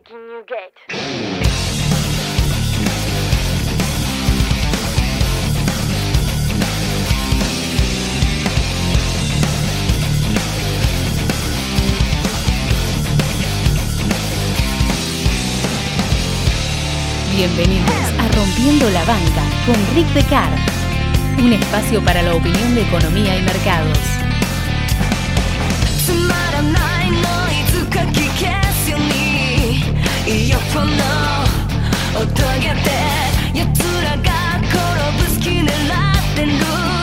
making you gate. Bienvenidos a Rompiendo la Banca con Rick Decar, un espacio para la opinión de economía y mercados. いよこの音がで奴らが転ぶ隙狙ってる。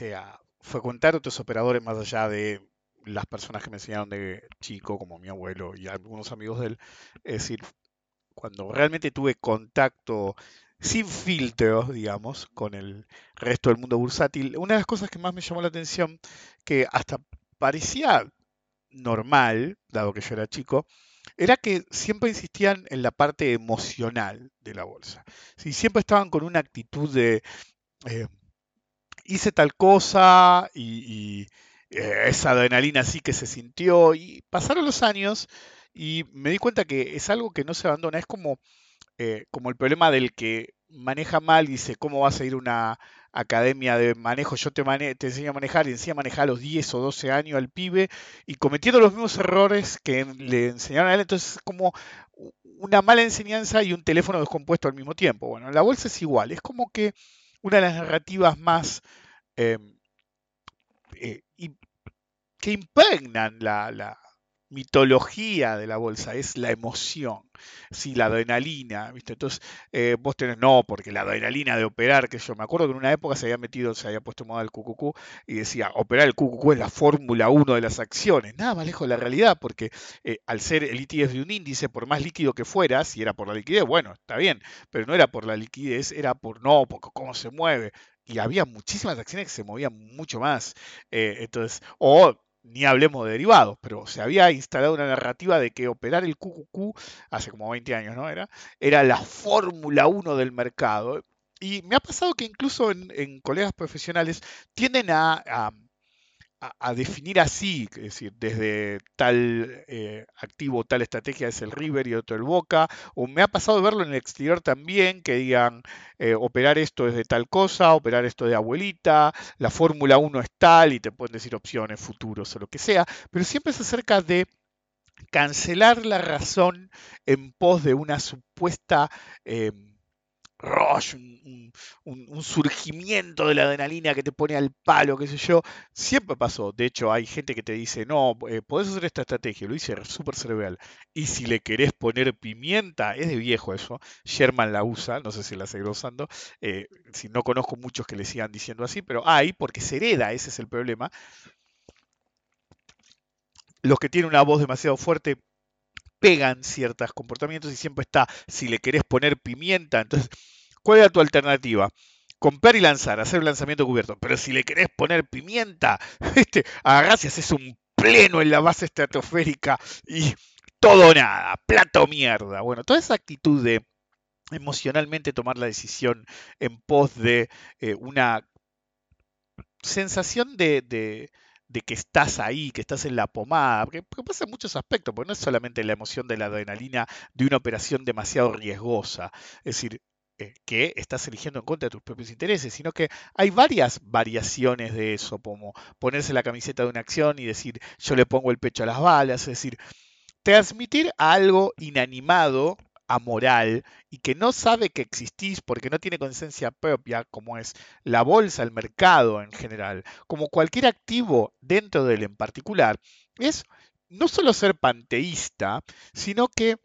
Empecé a frecuentar otros operadores más allá de las personas que me enseñaron de chico, como mi abuelo y algunos amigos de él. Es decir, cuando realmente tuve contacto sin filtros, digamos, con el resto del mundo bursátil, una de las cosas que más me llamó la atención, que hasta parecía normal, dado que yo era chico, era que siempre insistían en la parte emocional de la bolsa. Sí, siempre estaban con una actitud de eh, hice tal cosa y, eh, esa adrenalina sí que se sintió. Y pasaron los años y me di cuenta que es algo que no se abandona. Es como, eh, como el problema del que maneja mal y dice, ¿cómo vas a ir a una academia de manejo? Yo te, enseño a manejar y a manejar a los 10 o 12 años al pibe y cometiendo los mismos errores que le enseñaron a él. Entonces es como una mala enseñanza y un teléfono descompuesto al mismo tiempo. Bueno, en la bolsa es igual. Es como que una de las narrativas más eh, eh, que impregnan la, la mitología de la bolsa es la emoción, sí, la adrenalina, ¿viste? Entonces, eh, vos tenés, no, porque la adrenalina de operar, que yo me acuerdo que en una época se había metido, se había puesto moda el QQQ y decía, operar el QQQ es la Fórmula 1 de las acciones, nada más lejos de la realidad, porque eh, al ser el ETF de un índice, por más líquido que fuera, si era por la liquidez, bueno, está bien, pero no era por la liquidez, era por, no, porque cómo se mueve, y había muchísimas acciones que se movían mucho más. Eh, entonces, o ni hablemos de derivados, pero se había instalado una narrativa de que operar el QQQ hace como 20 años, ¿no? Era, era la Fórmula 1 del mercado. Y me ha pasado que incluso en, colegas profesionales tienden a- a- definir así, es decir, desde tal eh, activo, tal estrategia es el River y otro el Boca, o me ha pasado verlo en el exterior también, que digan, eh, operar esto es de tal cosa, operar esto de abuelita, la Fórmula 1 es tal, y te pueden decir opciones, futuros o lo que sea, pero siempre es acerca de cancelar la razón en pos de una supuesta eh, rush, un, surgimiento de la adrenalina que te pone al palo, qué sé yo. Siempre pasó. De hecho, hay gente que te dice, no, eh, podés hacer esta estrategia, lo hice súper cerebral. Y si le querés poner pimienta, es de viejo eso. Sherman la usa, no sé si la seguirá usando. eh, si no conozco muchos que le sigan diciendo así, pero hay, porque se hereda, ese es el problema. Los que tienen una voz demasiado fuerte pegan ciertos comportamientos y siempre está, si le querés poner pimienta, entonces, ¿cuál era tu alternativa? Comprar y lanzar, hacer lanzamiento cubierto. Pero si le querés poner pimienta, este, agarrás y haces un pleno en la base estratosférica y todo nada, plata o mierda. Bueno, toda esa actitud de emocionalmente tomar la decisión en pos de eh, una sensación de, de- de que estás ahí, que estás en la pomada, porque, pasa en muchos aspectos, porque no es solamente la emoción de la adrenalina de una operación demasiado riesgosa, es decir, eh, que estás eligiendo en contra de tus propios intereses, sino que hay varias variaciones de eso, como ponerse la camiseta de una acción y decir yo le pongo el pecho a las balas, es decir, transmitir a algo inanimado amoral y que no sabe que existís porque no tiene conciencia propia, como es la bolsa, el mercado en general, como cualquier activo dentro de él en particular, es no solo ser panteísta, sino que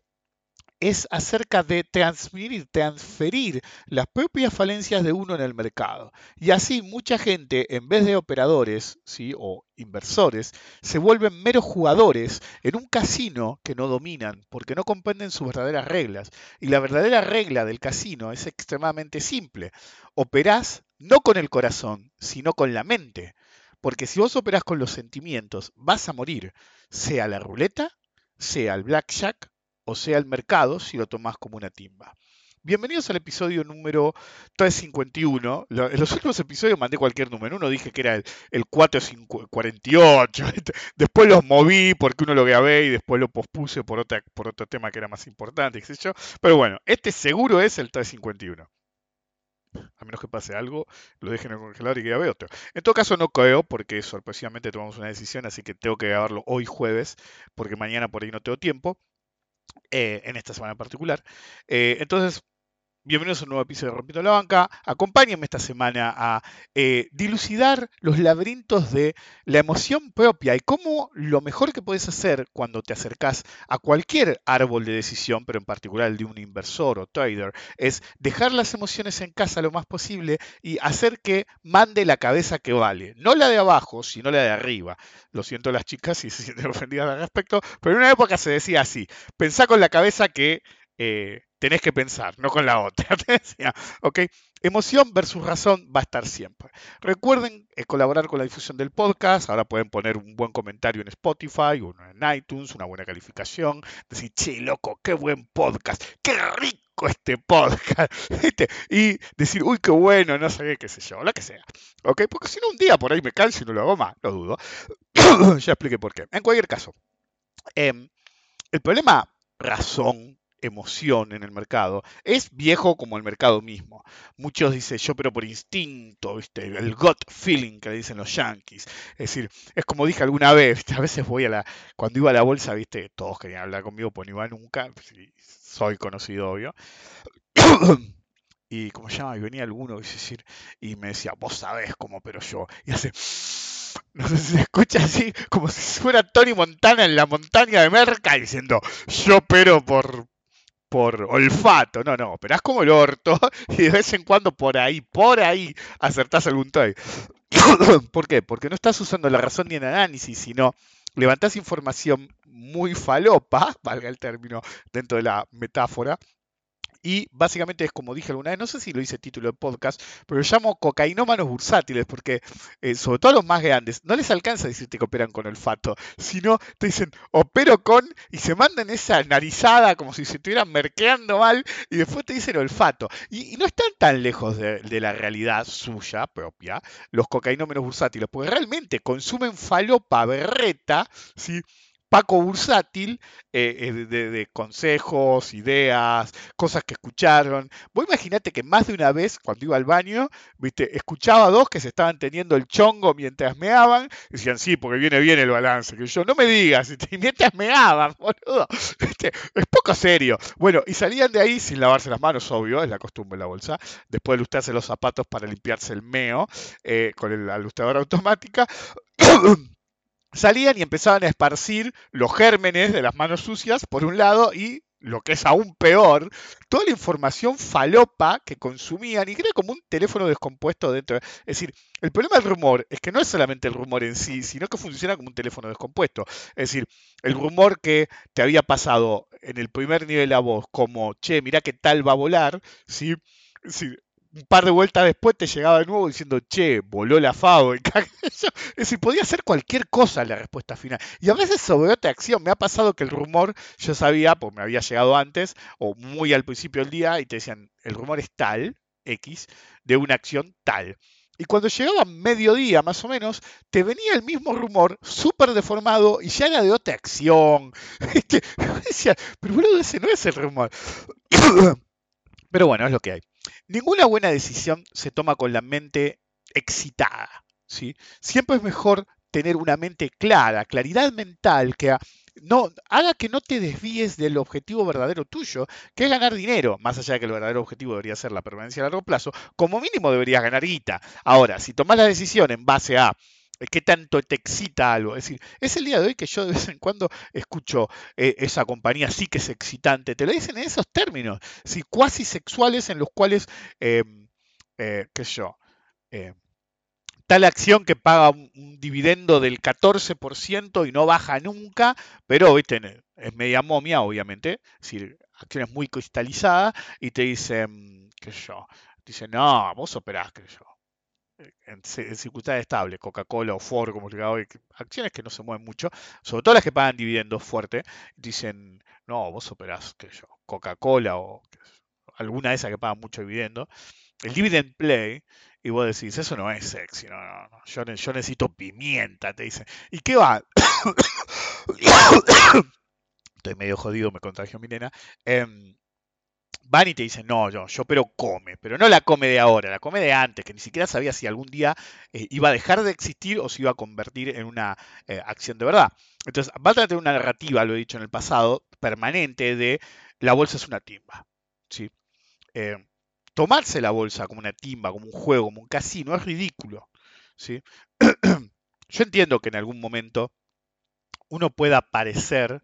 es acerca de transmitir, transferir las propias falencias de uno en el mercado. Y así mucha gente, en vez de operadores ¿sí? o inversores, se vuelven meros jugadores en un casino que no dominan porque no comprenden sus verdaderas reglas. Y la verdadera regla del casino es extremadamente simple. Operás no con el corazón, sino con la mente. Porque si vos operás con los sentimientos, vas a morir, sea la ruleta, sea el blackjack o sea el mercado si lo tomás como una timba. Bienvenidos al episodio número 351. En los últimos episodios mandé cualquier número. Uno dije que era el, el 448. Después los moví porque uno lo grabé y después lo pospuse por, por otro tema que era más importante. Pero bueno, este seguro es el 351 a menos que pase algo, lo dejen en el congelador y que grabe otro. En todo caso no creo, porque sorpresivamente tomamos una decisión, así que tengo que grabarlo hoy jueves, porque mañana por ahí no tengo tiempo. Eh, en esta semana particular. Eh, entonces, Bienvenidos a un nuevo episodio de Rompiendo la Banca. Acompáñenme esta semana a eh, dilucidar los laberintos de la emoción propia y cómo lo mejor que puedes hacer cuando te acercas a cualquier árbol de decisión, pero en particular el de un inversor o trader, es dejar las emociones en casa lo más posible y hacer que mande la cabeza que vale. No la de abajo, sino la de arriba. Lo siento las chicas si se sienten ofendidas al respecto, pero en una época se decía así, pensá con la cabeza que... Eh, tenés que pensar, no con la otra. ¿ok? Emoción versus razón va a estar siempre. Recuerden eh, colaborar con la difusión del podcast. Ahora pueden poner un buen comentario en Spotify, uno en iTunes, una buena calificación. Decir, che, loco, qué buen podcast, qué rico este podcast. Y decir, uy, qué bueno, no sé qué sé yo, lo que sea. ¿Ok? Porque si no, un día por ahí me canso y no lo hago más, lo dudo. ya expliqué por qué. En cualquier caso, em, el problema razón emoción en el mercado. Es viejo como el mercado mismo. Muchos dicen yo pero por instinto, ¿viste? el gut feeling que le dicen los yankees. Es decir, es como dije alguna vez, a veces voy a la, cuando iba a la bolsa, viste, todos querían hablar conmigo, pues no iba nunca, soy conocido obvio. y como llama, y venía alguno decir, y me decía, vos sabés cómo, pero yo. Y hace no sé si se escucha así, como si fuera Tony Montana en la montaña de Merca diciendo, yo pero por, por olfato, no, no, operás como el orto y de vez en cuando por ahí, por ahí acertás algún toy. ¿Por qué? Porque no estás usando la razón ni el análisis, sino levantás información muy falopa, valga el término dentro de la metáfora, y básicamente es como dije alguna vez, no sé si lo hice título de podcast, pero lo llamo cocainómanos bursátiles, porque eh, sobre todo los más grandes, no les alcanza decirte que operan con olfato, sino te dicen opero con y se mandan esa narizada como si se estuvieran merqueando mal y después te dicen olfato. Y, no están tan lejos de, de, la realidad suya propia, los cocainómenos bursátiles, porque realmente consumen falopa berreta, ¿sí? Paco Bursátil eh, eh, de, consejos, ideas, cosas que escucharon. Vos imaginate que más de una vez, cuando iba al baño, viste, escuchaba a dos que se estaban teniendo el chongo mientras meaban. Decían, sí, porque viene bien el balance. Que yo, no me digas, mientras meaban, boludo. es poco serio. Bueno, y salían de ahí sin lavarse las manos, obvio, es la costumbre la bolsa. Después de lustrarse los zapatos para limpiarse el meo eh, con la lustradora automática. salían y empezaban a esparcir los gérmenes de las manos sucias por un lado y lo que es aún peor, toda la información falopa que consumían y que era como un teléfono descompuesto dentro. Es decir, el problema del rumor es que no es solamente el rumor en sí, sino que funciona como un teléfono descompuesto. Es decir, el rumor que te había pasado en el primer nivel a voz, como, che, mira qué tal va a volar, ¿sí? sí un par de vueltas después te llegaba de nuevo diciendo, che, voló la fábrica. es decir, podía ser cualquier cosa la respuesta final. Y a veces sobre otra acción. Me ha pasado que el rumor, yo sabía, pues me había llegado antes, o muy al principio del día, y te decían, el rumor es tal, X, de una acción tal. Y cuando llegaba mediodía, más o menos, te venía el mismo rumor, súper deformado, y ya era de otra acción. decía, pero boludo, ese no es el rumor. pero bueno, es lo que hay. Ninguna buena decisión se toma con la mente excitada. ¿sí? Siempre es mejor tener una mente clara, claridad mental que no, haga que no te desvíes del objetivo verdadero tuyo, que es ganar dinero, más allá de que el verdadero objetivo debería ser la permanencia a largo plazo, como mínimo deberías ganar guita. Ahora, si tomas la decisión en base a qué tanto te excita algo. Es decir, es el día de hoy que yo de vez en cuando escucho eh, esa compañía sí que es excitante. Te lo dicen en esos términos, sí, cuasi sexuales en los cuales, eh, eh, qué sé yo, eh, tal acción que paga un, dividendo del 14% y no baja nunca, pero viste, es media momia, obviamente, es decir, acciones muy cristalizadas, y te dicen, qué yo, dicen, no, vos operás, qué yo, en, en circunstancias estables, Coca-Cola o Ford, como se llama hoy, acciones que no se mueven mucho, sobre todo las que pagan dividendos fuerte, dicen, no, vos operás, qué yo, Coca-Cola o alguna de esas que pagan mucho dividendo, el dividend play, y vos decís, eso no es sexy, no, no, no, yo, ne- yo necesito pimienta, te dicen. ¿Y qué va? Estoy medio jodido, me contagió mi nena. Em, van y te dicen, no, yo, yo pero come, pero no la come de ahora, la come de antes, que ni siquiera sabía si algún día eh, iba a dejar de existir o se iba a convertir en una eh, acción de verdad. Entonces, van a tener una narrativa, lo he dicho en el pasado, permanente de la bolsa es una timba. ¿sí? Eh, tomarse la bolsa como una timba, como un juego, como un casino, es ridículo. ¿sí? Yo entiendo que en algún momento uno pueda parecer,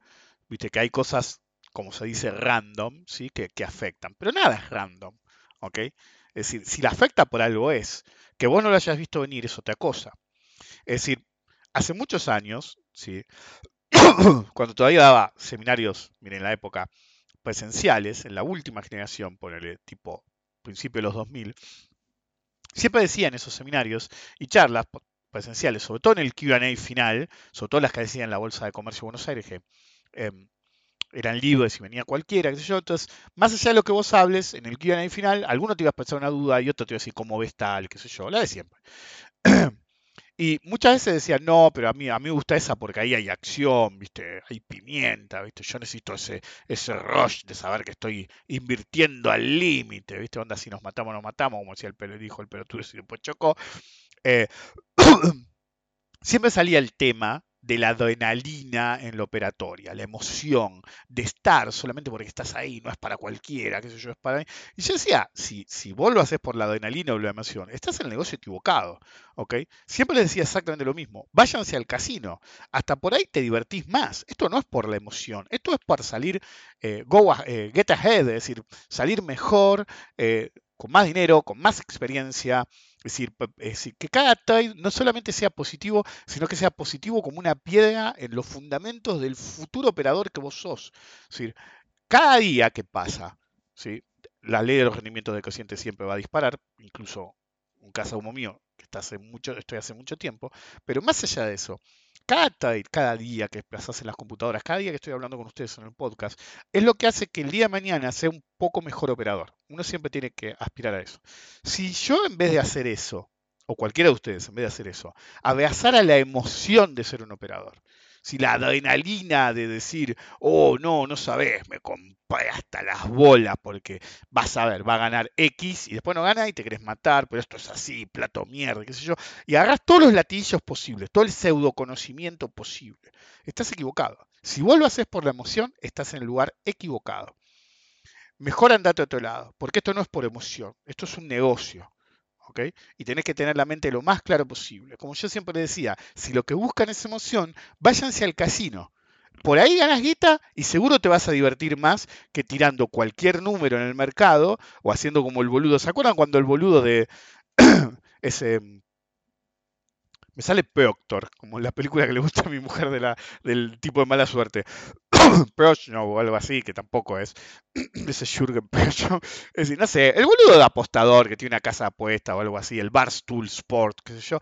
viste, que hay cosas, como se dice, random, ¿sí? Que, que afectan, pero nada es random, ¿ok? Es decir, si la afecta por algo es, que vos no lo hayas visto venir es otra cosa. Es decir, hace muchos años, ¿sí? cuando todavía daba seminarios, miren, en la época, presenciales, en la última generación, ponele tipo principio de los 2000, siempre decía en esos seminarios y charlas presenciales, sobre todo en el Q&A final, sobre todo las que decían en la Bolsa de Comercio de Buenos Aires, em, eran libres y venía cualquiera, qué sé yo. Entonces, más allá de lo que vos hables, en el Q&A final, alguno te iba a expresar una duda y otro te iba a decir cómo ves tal, qué sé yo, la de siempre. Y muchas veces decían, no, pero a mí, a mí me gusta esa porque ahí hay acción, ¿viste? Hay pimienta, ¿viste? Yo necesito ese, ese rush de saber que estoy invirtiendo al límite, ¿viste? Onda, si nos matamos, nos matamos, como decía el pelo, dijo el pelotudo y después chocó. Eh, siempre salía el tema de la adrenalina en la operatoria, la emoción de estar solamente porque estás ahí, no es para cualquiera, qué sé yo, es para mí. Y yo decía, si, si vos lo haces por la adrenalina o la emoción, estás en el negocio equivocado, ¿ok? Siempre les decía exactamente lo mismo, váyanse al casino, hasta por ahí te divertís más. Esto no es por la emoción, esto es para salir, eh, go a- eh, get ahead, es decir, salir mejor, eh, con más dinero, con más experiencia, es decir, que cada trade no solamente sea positivo, sino que sea positivo como una piedra en los fundamentos del futuro operador que vos sos. Es decir, cada día que pasa, ¿sí? la ley de los rendimientos decrecientes siempre va a disparar, incluso un caso como mío, que está hace mucho, estoy hace mucho tiempo, pero más allá de eso, cada cada día que pasás en las computadoras, cada día que estoy hablando con ustedes en el podcast, es lo que hace que el día de mañana sea un poco mejor operador. Uno siempre tiene que aspirar a eso. Si yo en vez de hacer eso, o cualquiera de ustedes en vez de hacer eso, abrazara la emoción de ser un operador, si la adrenalina de decir, oh no, no sabes, me compré hasta las bolas porque vas a ver, va a ganar X y después no gana y te querés matar, pero esto es así, plato mierda, qué sé yo, y agarras todos los latillos posibles, todo el pseudo conocimiento posible. Estás equivocado. Si vos lo haces por la emoción, estás en el lugar equivocado. Mejor andate a otro lado, porque esto no es por emoción, esto es un negocio. Y tenés que tener la mente lo más claro posible. Como yo siempre decía, si lo que buscan es emoción, váyanse al casino. Por ahí ganas guita y seguro te vas a divertir más que tirando cualquier número en el mercado o haciendo como el boludo. ¿Se acuerdan cuando el boludo de ese me sale Proctor, como la película que le gusta a mi mujer del tipo de mala suerte. Prochno o algo así, que tampoco es. Ese Jürgen Prochno. Es decir, no sé, el boludo de apostador que tiene una casa apuesta o algo así, el Barstool Sport, qué sé yo,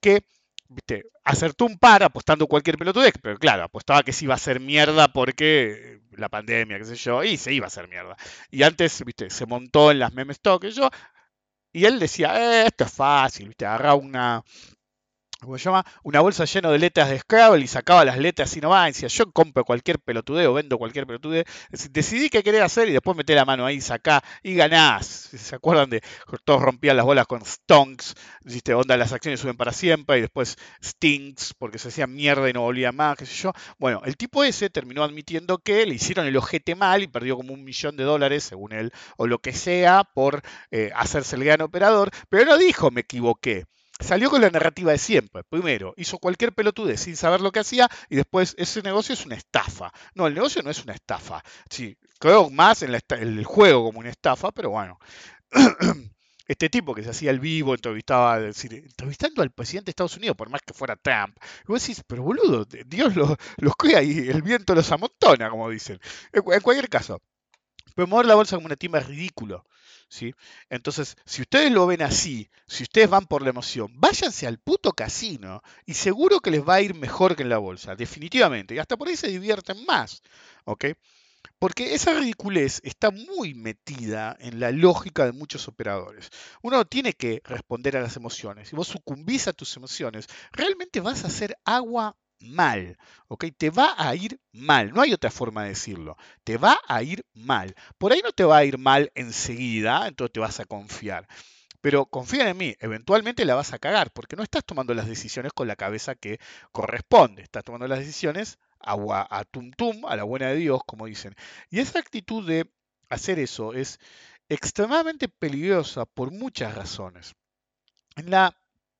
que viste, acertó un par apostando cualquier pelotudez, pero claro, apostaba que se iba a hacer mierda porque la pandemia, qué sé yo, y se iba a hacer mierda. Y antes, viste, se montó en las meme stock, qué sé yo, y él decía, eh, esto es fácil, viste, agarra una, ¿cómo se llama? Una bolsa llena de letras de Scrabble y sacaba las letras y no va, y decía, yo compro cualquier pelotudeo, vendo cualquier pelotudeo. Decidí qué quería hacer y después meté la mano ahí, sacá y ganás. ¿Se acuerdan de todos rompían las bolas con stonks? ¿Viste? Onda, las acciones suben para siempre y después stinks porque se hacían mierda y no volvía más, qué sé yo. Bueno, el tipo ese terminó admitiendo que le hicieron el ojete mal y perdió como un millón de dólares, según él, o lo que sea, por eh, hacerse el gran operador, pero no dijo me equivoqué salió con la narrativa de siempre. Primero, hizo cualquier pelotudez sin saber lo que hacía y después ese negocio es una estafa. No, el negocio no es una estafa. Sí, creo más en la el juego como una estafa, pero bueno. Este tipo que se hacía el vivo, entrevistaba, entrevistando al presidente de Estados Unidos, por más que fuera Trump. Y vos decís, pero boludo, Dios los, los crea y el viento los amontona, como dicen. En, cu- en cualquier caso, promover la bolsa como una timba es ridículo. Entonces, si ustedes lo ven así, si ustedes van por la emoción, váyanse al puto casino y seguro que les va a ir mejor que en la bolsa, definitivamente. Y hasta por ahí se divierten más. ¿ok? Porque esa ridiculez está muy metida en la lógica de muchos operadores. Uno tiene que responder a las emociones. Si vos sucumbís a tus emociones, realmente vas a hacer agua mal, ¿ok? Te va a ir mal, no hay otra forma de decirlo. Te va a ir mal. Por ahí no te va a ir mal enseguida, entonces te vas a confiar. Pero confía en mí, eventualmente la vas a cagar, porque no estás tomando las decisiones con la cabeza que corresponde. Estás tomando las decisiones a, a tum tum, a la buena de Dios, como dicen. Y esa actitud de hacer eso es extremadamente peligrosa por muchas razones. En la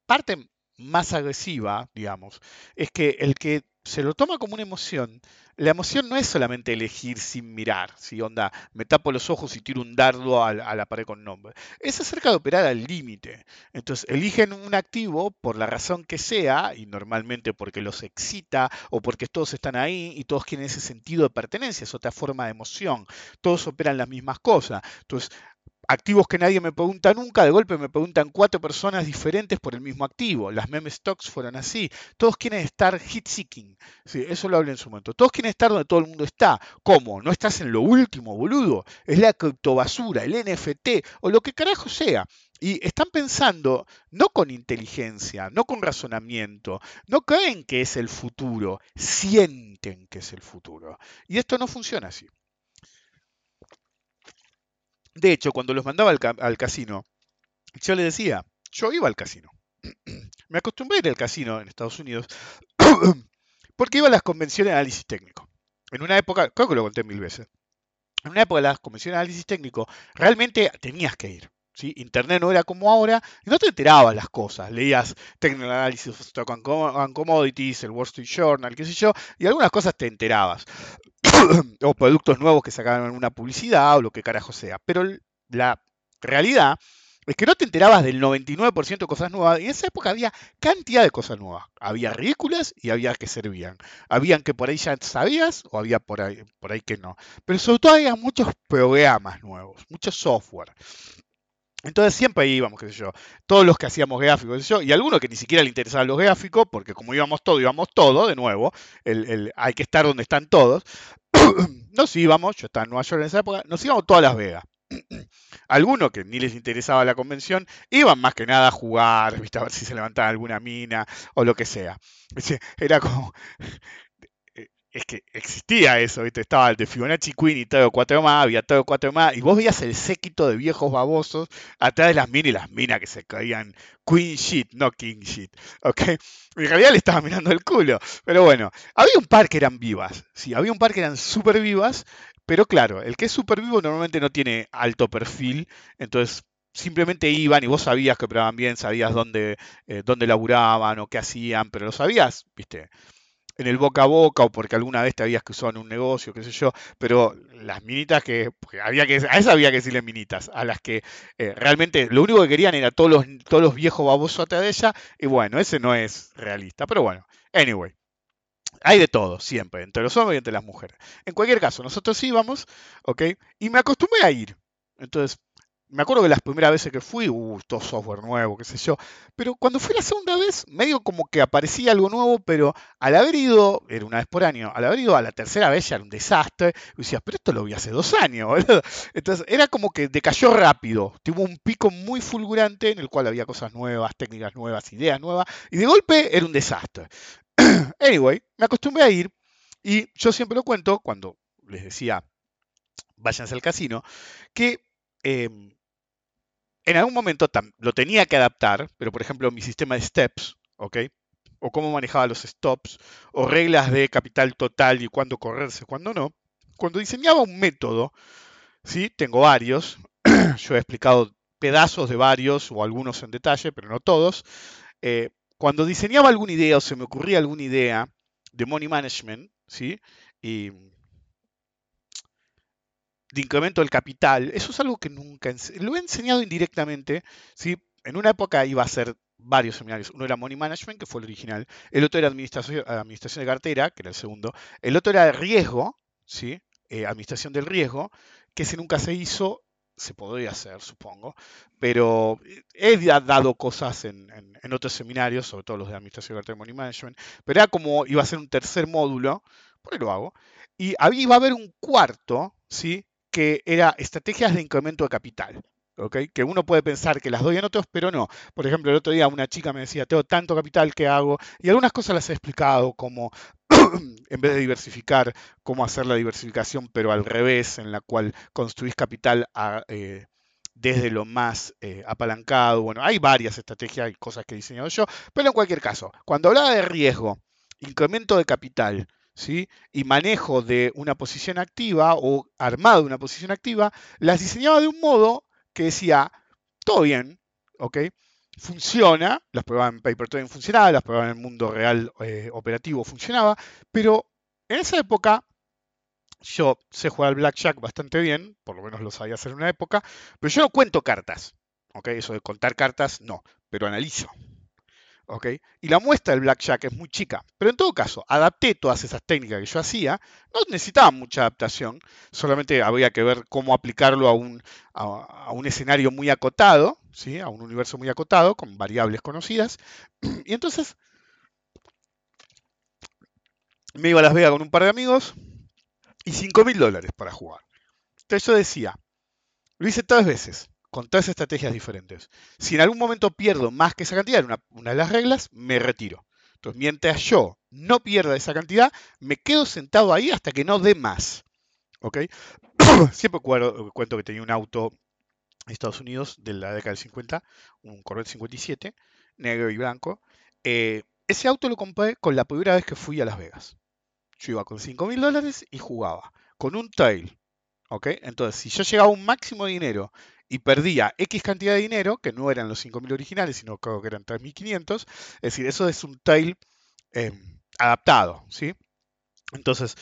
parte más agresiva, digamos, es que el que se lo toma como una emoción, la emoción no es solamente elegir sin mirar, si onda, me tapo los ojos y tiro un dardo a, a la pared con nombre. Es acerca de operar al límite. Entonces, eligen un activo por la razón que sea, y normalmente porque los excita o porque todos están ahí y todos quieren ese sentido de pertenencia, es otra forma de emoción. Todos operan las mismas cosas. Entonces, activos que nadie me pregunta nunca, de golpe me preguntan cuatro personas diferentes por el mismo activo. Las meme stocks fueron así. Todos quieren estar hit seeking. Sí, eso lo hablé en su momento. Todos quieren estar donde todo el mundo está. ¿Cómo? ¿No estás en lo último, boludo? Es la criptobasura, el NFT o lo que carajo sea. Y están pensando no con inteligencia, no con razonamiento, no creen que es el futuro, sienten que es el futuro. Y esto no funciona así. De hecho, cuando los mandaba al, ca- al casino, yo les decía, yo iba al casino. Me acostumbré a ir al casino en Estados Unidos porque iba a las convenciones de análisis técnico. En una época, creo que lo conté mil veces, en una época de las convenciones de análisis técnico, realmente tenías que ir. ¿Sí? Internet no era como ahora, y no te enterabas las cosas. Leías Technical Analysis Stock and Com- and Commodities, el Wall Street Journal, qué sé yo, y algunas cosas te enterabas. o productos nuevos que sacaban en una publicidad o lo que carajo sea. Pero la realidad es que no te enterabas del 99% de cosas nuevas. Y en esa época había cantidad de cosas nuevas. Había ridículas y había que servían. Habían que por ahí ya sabías o había por ahí, por ahí que no. Pero sobre todo había muchos programas nuevos, mucho software. Entonces siempre íbamos, qué sé yo, todos los que hacíamos gráficos, qué sé yo, y algunos que ni siquiera le interesaban los gráficos, porque como íbamos todos, íbamos todos, de nuevo, el- hay que estar donde están todos, nos íbamos, yo estaba en Nueva York en esa época, nos íbamos todas Las Vegas. Algunos que ni les interesaba la convención, iban más que nada a jugar, a ver si se levantaba alguna mina o lo que sea. Era como, es que existía eso, ¿viste? Estaba el de Fibonacci Queen y todo cuatro más, había todo cuatro más, y vos veías el séquito de viejos babosos atrás de las minas y las minas que se caían Queen shit, no King shit, ¿ok? En realidad le estaba mirando el culo, pero bueno, había un par que eran vivas, sí, había un par que eran súper vivas, pero claro, el que es súper vivo normalmente no tiene alto perfil, entonces simplemente iban y vos sabías que operaban bien, sabías dónde, eh, dónde laburaban o qué hacían, pero lo sabías, ¿viste? En el boca a boca o porque alguna vez te habías que usado en un negocio, qué sé yo, pero las minitas que, había que, a esas había que decirle minitas, a las que eh, realmente lo único que querían era todos los, todos los viejos babosos atrás de ella, y bueno, ese no es realista, pero bueno, anyway. Hay de todo, siempre, entre los hombres y entre las mujeres. En cualquier caso, nosotros íbamos, ¿ok? Y me acostumbré a ir. Entonces, me acuerdo que las primeras veces que fui, uh, todo software nuevo, qué sé yo. Pero cuando fui la segunda vez, medio como que aparecía algo nuevo, pero al haber era una vez por año, al haber a la tercera vez ya era un desastre. Y decías, pero esto lo vi hace dos años, boludo. Entonces, era como que decayó rápido. Tuvo un pico muy fulgurante en el cual había cosas nuevas, técnicas nuevas, ideas nuevas. Y de golpe era un desastre. anyway, me acostumbré a ir. Y yo siempre lo cuento cuando les decía, váyanse al casino, que eh, en algún momento lo tenía que adaptar, pero por ejemplo mi sistema de steps, ¿ok? O cómo manejaba los stops, o reglas de capital total y cuándo correrse, cuándo no. Cuando diseñaba un método, ¿sí? Tengo varios, yo he explicado pedazos de varios o algunos en detalle, pero no todos. eh, cuando diseñaba alguna idea o se me ocurría alguna idea de money management, ¿sí? Y de incremento del capital, eso es algo que nunca lo he enseñado indirectamente, ¿sí? En una época iba a ser varios seminarios. Uno era Money Management, que fue el original. El otro era Administración, administración de Cartera, que era el segundo. El otro era Riesgo, ¿sí? Eh, administración del Riesgo, que ese nunca se hizo. Se podría hacer, supongo. Pero he da- dado cosas en, en- en otros seminarios, sobre todo los de Administración de Cartera y Money Management. Pero era como iba a ser un tercer módulo, por ahí lo hago. Y había, iba a haber un cuarto, ¿sí? Que era estrategias de incremento de capital. ¿ok? Que uno puede pensar que las doy en otros, pero no. Por ejemplo, el otro día una chica me decía, tengo tanto capital que hago, y algunas cosas las he explicado, como en vez de diversificar, cómo hacer la diversificación, pero al revés, en la cual construís capital eh, desde lo más eh, apalancado. Bueno, hay varias estrategias y cosas que he diseñado yo, pero en cualquier caso, cuando hablaba de riesgo, incremento de capital, ¿sí? y manejo de una posición activa o armado de una posición activa, las diseñaba de un modo que decía, todo bien, ¿ok? Funciona, las pruebas en Paper Trading funcionaba, las pruebas en el mundo real eh, operativo funcionaba, pero en esa época yo sé jugar al blackjack bastante bien, por lo menos lo sabía hacer en una época, pero yo no cuento cartas, ¿ok? Eso de contar cartas, no, pero analizo. Y la muestra del blackjack es muy chica. Pero en todo caso, adapté todas esas técnicas que yo hacía. No necesitaba mucha adaptación, solamente había que ver cómo aplicarlo a un, a un escenario muy acotado, ¿sí? a un universo muy acotado, con variables conocidas. Y entonces me iba a Las Vegas con un par de amigos y 5 mil dólares para jugar. Entonces yo decía, lo hice tres veces, con tres estrategias diferentes. Si en algún momento pierdo más que esa cantidad, una, una de las reglas, me retiro. Entonces, mientras yo no pierda esa cantidad, me quedo sentado ahí hasta que no dé más. ¿Ok? Siempre cuento que tenía un auto en Estados Unidos de la década del 50, un Corvette 57, negro y blanco. Eh, ese auto lo compré con la primera vez que fui a Las Vegas. Yo iba con 5 mil dólares y jugaba con un tail. ¿ok? Entonces, si yo llegaba a un máximo de dinero y perdía X cantidad de dinero, que no eran los 5.000 originales, sino creo que eran 3.500, es decir, eso es un tail eh, adaptado, ¿sí? Entonces,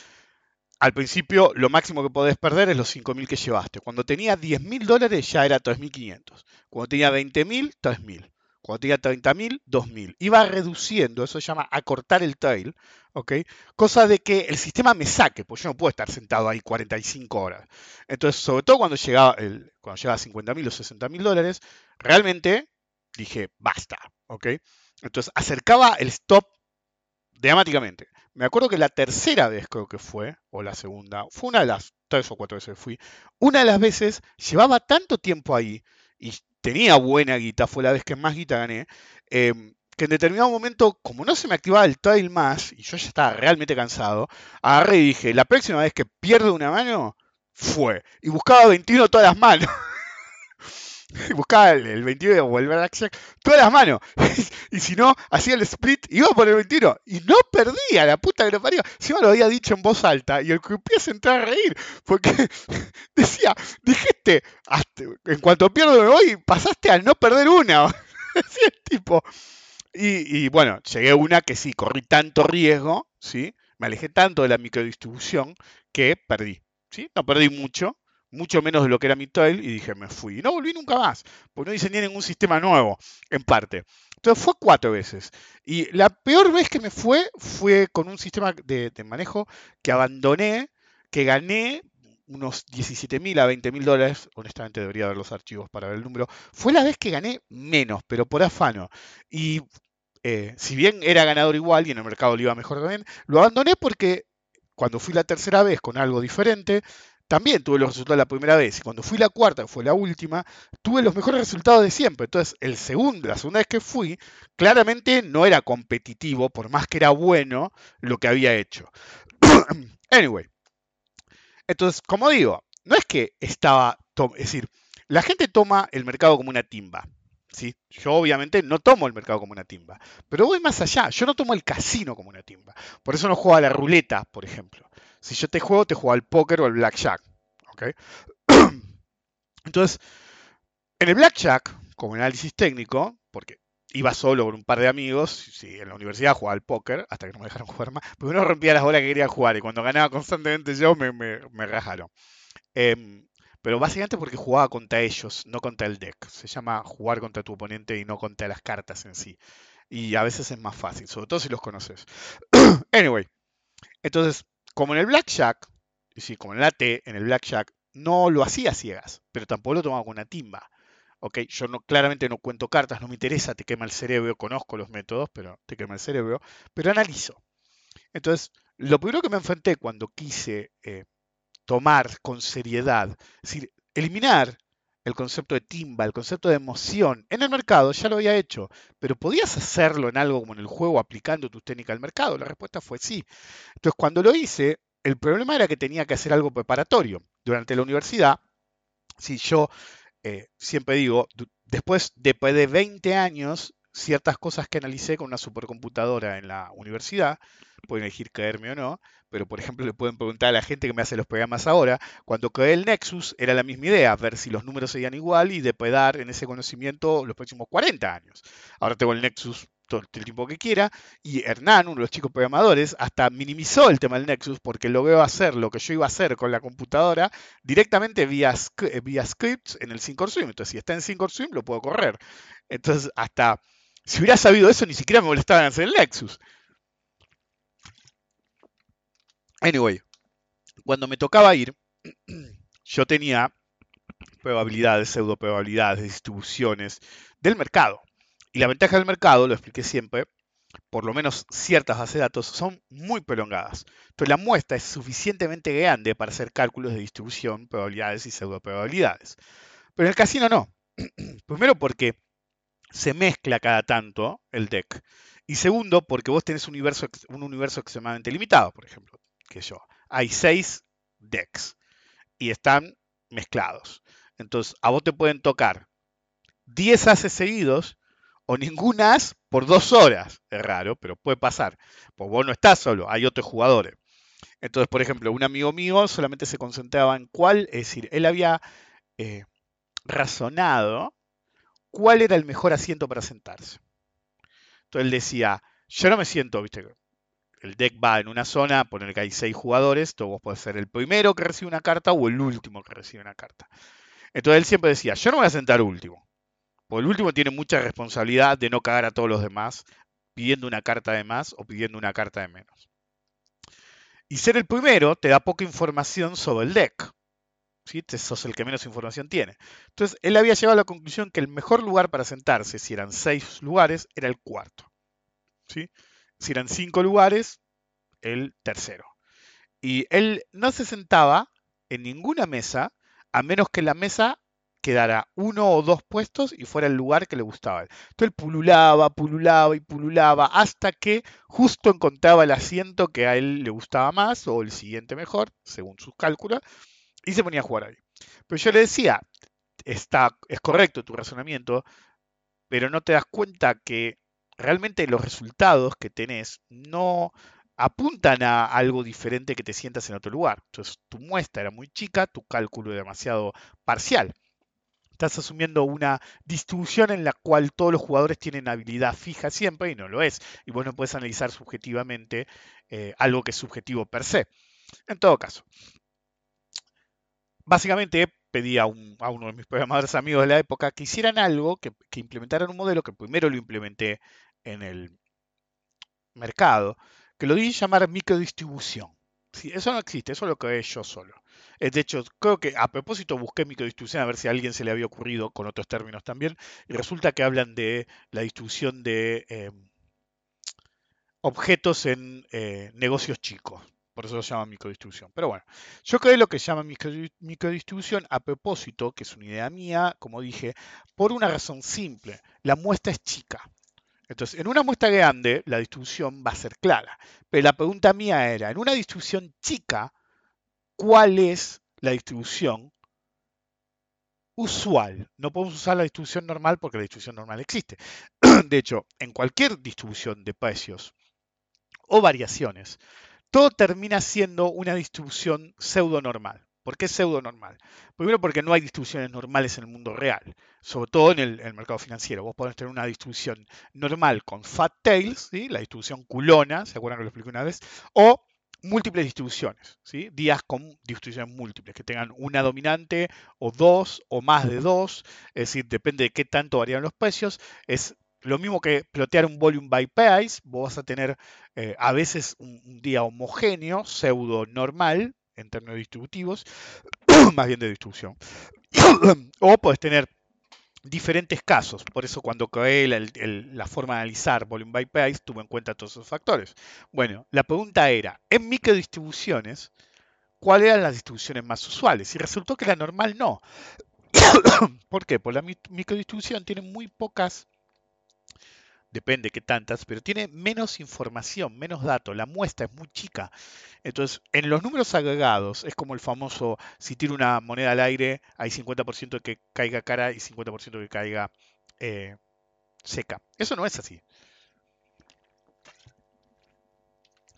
al principio lo máximo que podés perder es los 5.000 que llevaste. Cuando tenía 10.000 dólares ya era 3.500. Cuando tenía 20.000, 3.000. Cuando tenía 30.000, 2.000. Iba reduciendo, eso se llama acortar el tail, ¿ok? Cosa de que el sistema me saque, pues yo no puedo estar sentado ahí 45 horas. Entonces, sobre todo cuando llegaba, el, cuando llegaba a 50.000 o 60.000 dólares, realmente dije, basta, ¿ok? Entonces, acercaba el stop dramáticamente. Me acuerdo que la tercera vez creo que fue, o la segunda, fue una de las tres o cuatro veces que fui, una de las veces llevaba tanto tiempo ahí y tenía buena guita, fue la vez que más guita gané, eh, que en determinado momento, como no se me activaba el trail más, y yo ya estaba realmente cansado, agarré y dije, la próxima vez que pierdo una mano, fue. Y buscaba 21 todas las manos. buscaba el, el 21 o el blackjack todas las manos. y si no, hacía el split, iba por el 21. Y no perdía, la puta que lo parió. Encima lo había dicho en voz alta. Y el croupier se entró a reír. Porque decía, dijiste, en cuanto pierdo me voy, pasaste a no perder una. Decía el tipo. Y, y bueno, llegué a una que sí, corrí tanto riesgo, ¿sí? Me alejé tanto de la microdistribución que perdí, ¿sí? No perdí mucho, mucho menos de lo que era mi tail y dije, me fui. Y no volví nunca más, porque no diseñé ningún sistema nuevo, en parte. Entonces fue cuatro veces. Y la peor vez que me fue fue con un sistema de, manejo que abandoné, que gané unos 17 mil a 20 mil dólares. Honestamente debería ver los archivos para ver el número. Fue la vez que gané menos, pero por afano. Y eh, si bien era ganador igual y en el mercado iba mejor también, lo abandoné porque cuando fui la tercera vez con algo diferente, también tuve los resultados la primera vez. Y cuando fui la cuarta, que fue la última, tuve los mejores resultados de siempre. Entonces, el segundo, la segunda vez que fui, claramente no era competitivo, por más que era bueno lo que había hecho. anyway. Entonces, como digo, no es que estaba, es decir, la gente toma el mercado como una timba. ¿sí? Yo obviamente no tomo el mercado como una timba, pero voy más allá. Yo no tomo el casino como una timba. Por eso no juego a la ruleta, por ejemplo. Si yo te juego, te juego al póker o al blackjack. ¿ok? Entonces, en el blackjack, como análisis técnico, porque iba solo con un par de amigos, sí, en la universidad jugaba al póker, hasta que no me dejaron jugar más, porque uno rompía las bolas que quería jugar y cuando ganaba constantemente yo me, me, me rajaron. Em, pero básicamente porque jugaba contra ellos, no contra el deck. Se llama jugar contra tu oponente y no contra las cartas en sí. Y a veces es más fácil, sobre todo si los conoces. anyway, entonces, como en el blackjack, sí, como en el AT, en el blackjack, no lo hacía ciegas, pero tampoco lo tomaba con una timba. Ok, yo no, claramente no cuento cartas, no me interesa, te quema el cerebro, conozco los métodos, pero te quema el cerebro, pero analizo. Entonces, lo primero que me enfrenté cuando quise eh, tomar con seriedad, es eliminar el concepto de timba, el concepto de emoción en el mercado, ya lo había hecho, pero ¿podías hacerlo en algo como en el juego aplicando tus técnicas al mercado? La respuesta fue sí. Entonces, cuando lo hice, el problema era que tenía que hacer algo preparatorio. Durante la universidad, si yo eh, siempre digo, después de, de 20 años, ciertas cosas que analicé con una supercomputadora en la universidad, pueden elegir caerme o no, pero por ejemplo le pueden preguntar a la gente que me hace los programas ahora, cuando creé el Nexus era la misma idea, ver si los números seguían igual y depredar en ese conocimiento los próximos 40 años. Ahora tengo el Nexus todo el tiempo que quiera. Y Hernán, uno de los chicos programadores, hasta minimizó el tema del Nexus porque logró hacer lo que yo iba a hacer con la computadora directamente vía, vía scripts en el SyncOrSwim. Entonces, si está en SyncOrSwim, lo puedo correr. Entonces, hasta si hubiera sabido eso, ni siquiera me molestaba en hacer el Nexus. Anyway, cuando me tocaba ir, yo tenía probabilidades, pseudo probabilidades, distribuciones del mercado. Y la ventaja del mercado, lo expliqué siempre, por lo menos ciertas bases de datos son muy prolongadas. Entonces la muestra es suficientemente grande para hacer cálculos de distribución, probabilidades y pseudo probabilidades. Pero en el casino no. Primero porque se mezcla cada tanto el deck. Y segundo, porque vos tenés un universo, un universo extremadamente limitado, por ejemplo, que yo. Hay seis decks y están mezclados. Entonces, a vos te pueden tocar 10 haces seguidos o ningún as por dos horas. Es raro, pero puede pasar. Pues vos no estás solo, hay otros jugadores. Entonces, por ejemplo, un amigo mío solamente se concentraba en cuál, es decir, él había eh, razonado cuál era el mejor asiento para sentarse. Entonces él decía, yo no me siento, viste, el deck va en una zona, poner que hay seis jugadores, tú vos podés ser el primero que recibe una carta o el último que recibe una carta. Entonces él siempre decía, yo no voy a sentar último. Porque el último tiene mucha responsabilidad de no cagar a todos los demás pidiendo una carta de más o pidiendo una carta de menos. Y ser el primero te da poca información sobre el deck. ¿Sí? Sos el que menos información tiene. Entonces, él había llegado a la conclusión que el mejor lugar para sentarse, si eran seis lugares, era el cuarto. Si eran cinco lugares, el tercero. Y él no se sentaba en ninguna mesa a menos que la mesa quedara uno o dos puestos y fuera el lugar que le gustaba. Entonces él pululaba, pululaba y pululaba hasta que justo encontraba el asiento que a él le gustaba más o el siguiente mejor, según sus cálculos, y se ponía a jugar ahí. Pero yo le decía, está, es correcto tu razonamiento, pero no te das cuenta que realmente los resultados que tenés no apuntan a algo diferente que te sientas en otro lugar. Entonces tu muestra era muy chica, tu cálculo demasiado parcial estás asumiendo una distribución en la cual todos los jugadores tienen habilidad fija siempre y no lo es. Y vos no puedes analizar subjetivamente eh, algo que es subjetivo per se. En todo caso, básicamente pedí a, uno de mis programadores amigos de la época que hicieran algo, que, implementaran un modelo que primero lo implementé en el mercado, que lo di llamar microdistribución. Eso no existe, eso es lo he yo solo. De hecho, creo que a propósito busqué microdistribución a ver si a alguien se le había ocurrido con otros términos también. Y resulta que hablan de la distribución de em, objetos en eh, negocios chicos. Por eso se llama microdistribución. Pero bueno, yo creo lo que se llama microdistribución a propósito, que es una idea mía, como dije, por una razón simple. La muestra es chica. Entonces, en una muestra grande, la distribución va a ser clara. Pero la pregunta mía era, en una distribución chica, ¿cuál es la distribución usual? No podemos usar la distribución normal porque la distribución normal existe. De hecho, en cualquier distribución de precios o variaciones, todo termina siendo una distribución pseudo normal. ¿Por qué pseudo normal? Primero porque no hay distribuciones normales en el mundo real, sobre todo en el, mercado financiero. Vos podés tener una distribución normal con fat tails, la distribución culona, ¿se acuerdan que lo expliqué una vez? O múltiples distribuciones, días con distribuciones múltiples, que tengan una dominante o dos o más de dos, es decir, depende de qué tanto varían los precios, es lo mismo que plotear un volume by price, vos vas a tener eh, a veces un, día homogéneo, pseudo normal, en términos distributivos, más bien de distribución. o puedes tener diferentes casos. Por eso cuando creé la, forma de analizar volume by price, tuve en cuenta todos esos factores. Bueno, la pregunta era, en microdistribuciones, ¿cuáles eran las distribuciones más usuales? Y resultó que la normal no. ¿Por qué? Porque la mi- microdistribución tiene muy pocas, depende qué tantas, pero tiene menos información, menos datos. La muestra es muy chica. Entonces, en los números agregados, es como el famoso, si tiro una moneda al aire, hay 50% de que caiga cara y 50% de que caiga eh, seca. Eso no es así.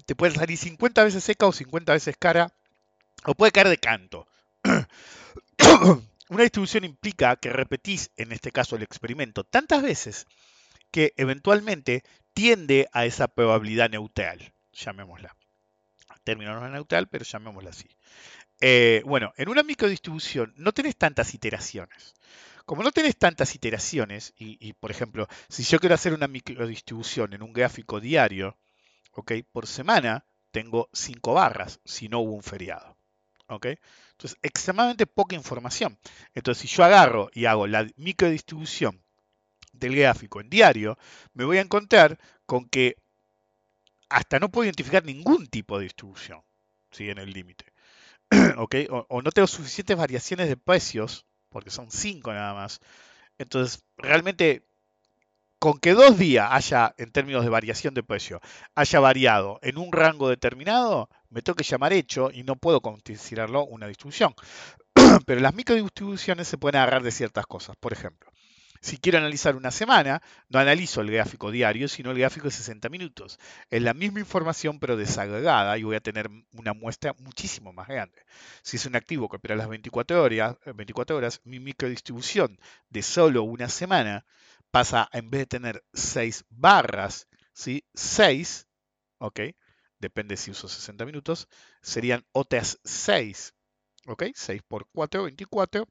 Te puede salir 50 veces seca o 50 veces cara, o puede caer de canto. Una distribución implica que repetís, en este caso el experimento, tantas veces que eventualmente tiende a esa probabilidad neutral, llamémosla. Término no es neutral, pero llamémosla así. Eh, bueno, en una microdistribución no tenés tantas iteraciones. Como no tenés tantas iteraciones, y, por ejemplo, si yo quiero hacer una microdistribución en un gráfico diario, ¿ok? Por semana tengo 5 barras si no hubo un feriado. ¿ok? Entonces, extremadamente poca información. Entonces, si yo agarro y hago la microdistribución del gráfico en diario, me voy a encontrar con que hasta no puedo identificar ningún tipo de distribución ¿sí? en el límite. ¿ok? O, o no tengo suficientes variaciones de precios, porque son 5 nada más. Entonces, realmente con que dos días haya, en términos de variación de precio, haya variado en un rango determinado, me tengo que llamar hecho y no puedo considerarlo una distribución. Pero las microdistribuciones se pueden agarrar de ciertas cosas. Por ejemplo, si quiero analizar una semana, no analizo el gráfico diario, sino el gráfico de 60 minutos. Es la misma información, pero desagregada, y voy a tener una muestra muchísimo más grande. Si es un activo que opera las 24 horas, 24 horas mi microdistribución de solo una semana pasa, en vez de tener 6 barras, ¿sí? 6, ¿ok? Depende si uso 60 minutos, serían otras 6, ¿ok? 6 por 4, 24.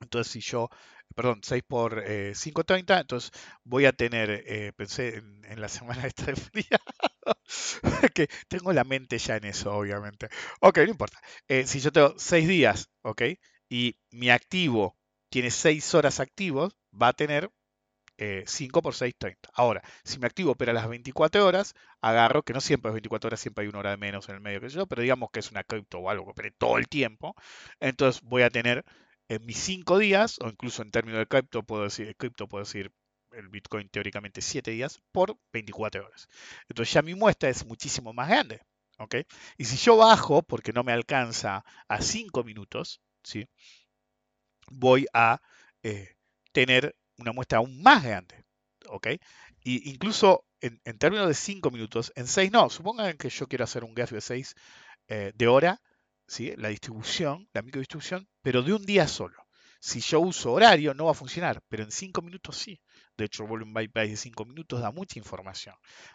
Entonces, si yo, perdón, 6 por eh, 5, 30, entonces voy a tener, eh, pensé en, la semana esta de fría, que tengo la mente ya en eso, obviamente. Ok, no importa. Eh, si yo tengo 6 días, ¿ok? Y mi activo tiene 6 horas activos, va a tener eh, 5 por 6, 30. Ahora, si mi activo opera las 24 horas, agarro, que no siempre es 24 horas, siempre hay una hora de menos en el medio que yo, pero digamos que es una cripto o algo que opere todo el tiempo, entonces voy a tener en mis 5 días, o incluso en términos de cripto, puedo decir, el cripto puedo decir el Bitcoin teóricamente 7 días por 24 horas. Entonces ya mi muestra es muchísimo más grande. ¿ok? Y si yo bajo, porque no me alcanza a 5 minutos, ¿sí? voy a eh, tener una muestra aún más grande. ¿ok? Y incluso en, términos de 5 minutos, en 6 no. Supongan que yo quiero hacer un gráfico de 6 eh, de hora, ¿sí? la distribución, la microdistribución, pero de un día solo. Si yo uso horario, no va a funcionar, pero en 5 minutos sí. De hecho, volume by price de 5 minutos da mucha información.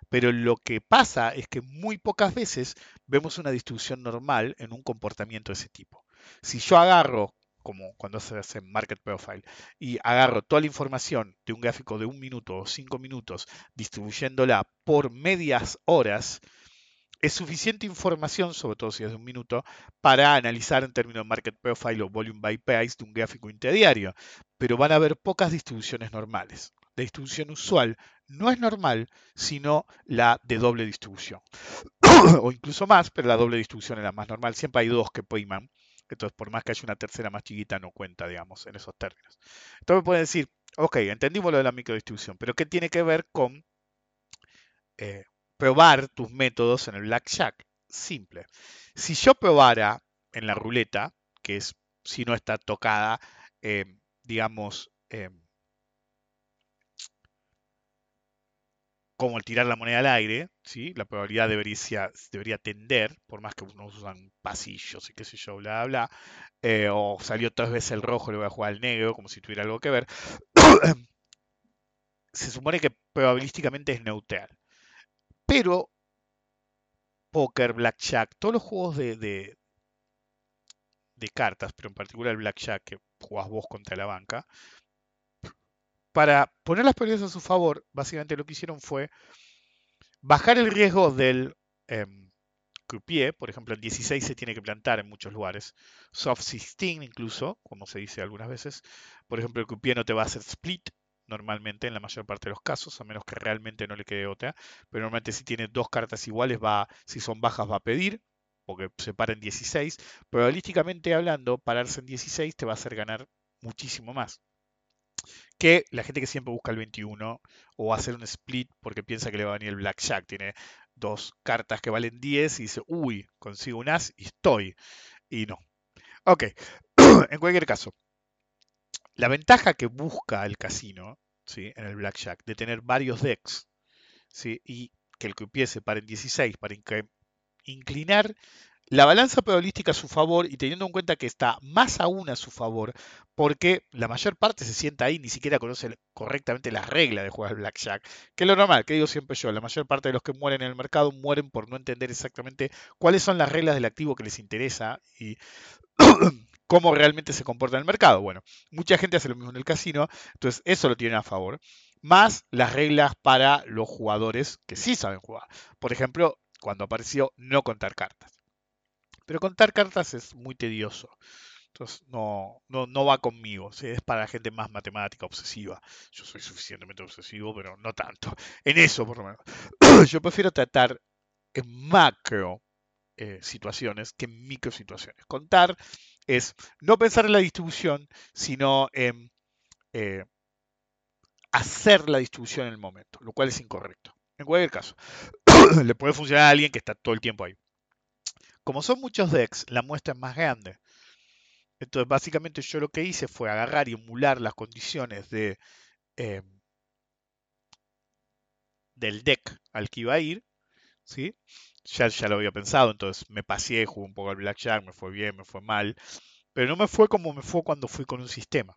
Pero lo que pasa es que muy pocas veces vemos una distribución normal en un comportamiento de ese tipo. Si yo agarro como cuando se hace Market Profile, y agarro toda la información de un gráfico de un minuto o cinco minutos, distribuyéndola por medias horas, es suficiente información, sobre todo si es de un minuto, para analizar en términos de Market Profile o Volume by Price de un gráfico interdiario, pero van a haber pocas distribuciones normales. La distribución usual no es normal, sino la de doble distribución. o incluso más, pero la doble distribución es la más normal. Siempre hay dos que priman. Entonces, por más que haya una tercera más chiquita, no cuenta, digamos, en esos términos. Entonces, pueden decir, ok, entendimos lo de la microdistribución, pero ¿qué tiene que ver con eh, probar tus métodos en el blackjack? Simple. Si yo probara en la ruleta, que es si no está tocada, eh, digamos, eh, como el tirar la moneda al aire, ¿sí? La probabilidad debería, debería tender, por más que uno usan pasillos y qué sé yo, bla, bla, eh, o salió tres veces el rojo, le voy a jugar al negro, como si tuviera algo que ver. Se supone que probabilísticamente es neutral. Pero póker, blackjack, todos los juegos de, cartas, pero en particular el blackjack que jugás vos contra la banca, para poner las probabilidades a su favor, básicamente lo que hicieron fue bajar el riesgo del eh, croupier, por ejemplo, en 16 se tiene que plantar en muchos lugares, soft 16 incluso, como se dice algunas veces, por ejemplo, el croupier no te va a hacer split normalmente en la mayor parte de los casos, a menos que realmente no le quede otra, pero normalmente si tiene dos cartas iguales va, si son bajas va a pedir, porque se para en 16, probabilísticamente hablando, pararse en 16 te va a hacer ganar muchísimo más que la gente que siempre busca el 21 o hacer un split porque piensa que le va a venir el blackjack. Tiene dos cartas que valen 10 y dice, uy, consigo un as y estoy. Y no. Ok, en cualquier caso, la ventaja que busca el casino ¿sí? en el blackjack de tener varios decks ¿sí? y que el que se para en 16 para inclinar la balanza probabilística a su favor y teniendo en cuenta que está más aún a su favor, porque la mayor parte se sienta ahí, ni siquiera conoce correctamente las reglas de jugar al blackjack, que es lo normal, que digo siempre yo, la mayor parte de los que mueren en el mercado mueren por no entender exactamente cuáles son las reglas del activo que les interesa y cómo realmente se comporta en el mercado. Bueno, mucha gente hace lo mismo en el casino, entonces eso lo tienen a favor, más las reglas para los jugadores que sí saben jugar. Por ejemplo, cuando apareció no contar cartas. Pero contar cartas es muy tedioso. Entonces no, no, va conmigo. Es para la gente más matemática, obsesiva. Yo soy suficientemente obsesivo, pero no tanto. En eso, por lo menos. Yo prefiero tratar en macro eh, situaciones que en micro situaciones. Contar es no pensar en la distribución, sino en eh, hacer la distribución en el momento, lo cual es incorrecto. En cualquier caso, le puede funcionar a alguien que está todo el tiempo ahí. Como son muchos decks, la muestra es más grande. Entonces, básicamente yo lo que hice fue agarrar y emular las condiciones de, em, del deck al que iba a ir. ¿Sí? Ya, ya lo había pensado, entonces me pasé, jugué un poco al blackjack, me fue bien, me fue mal. Pero no me fue como me fue cuando fui con un sistema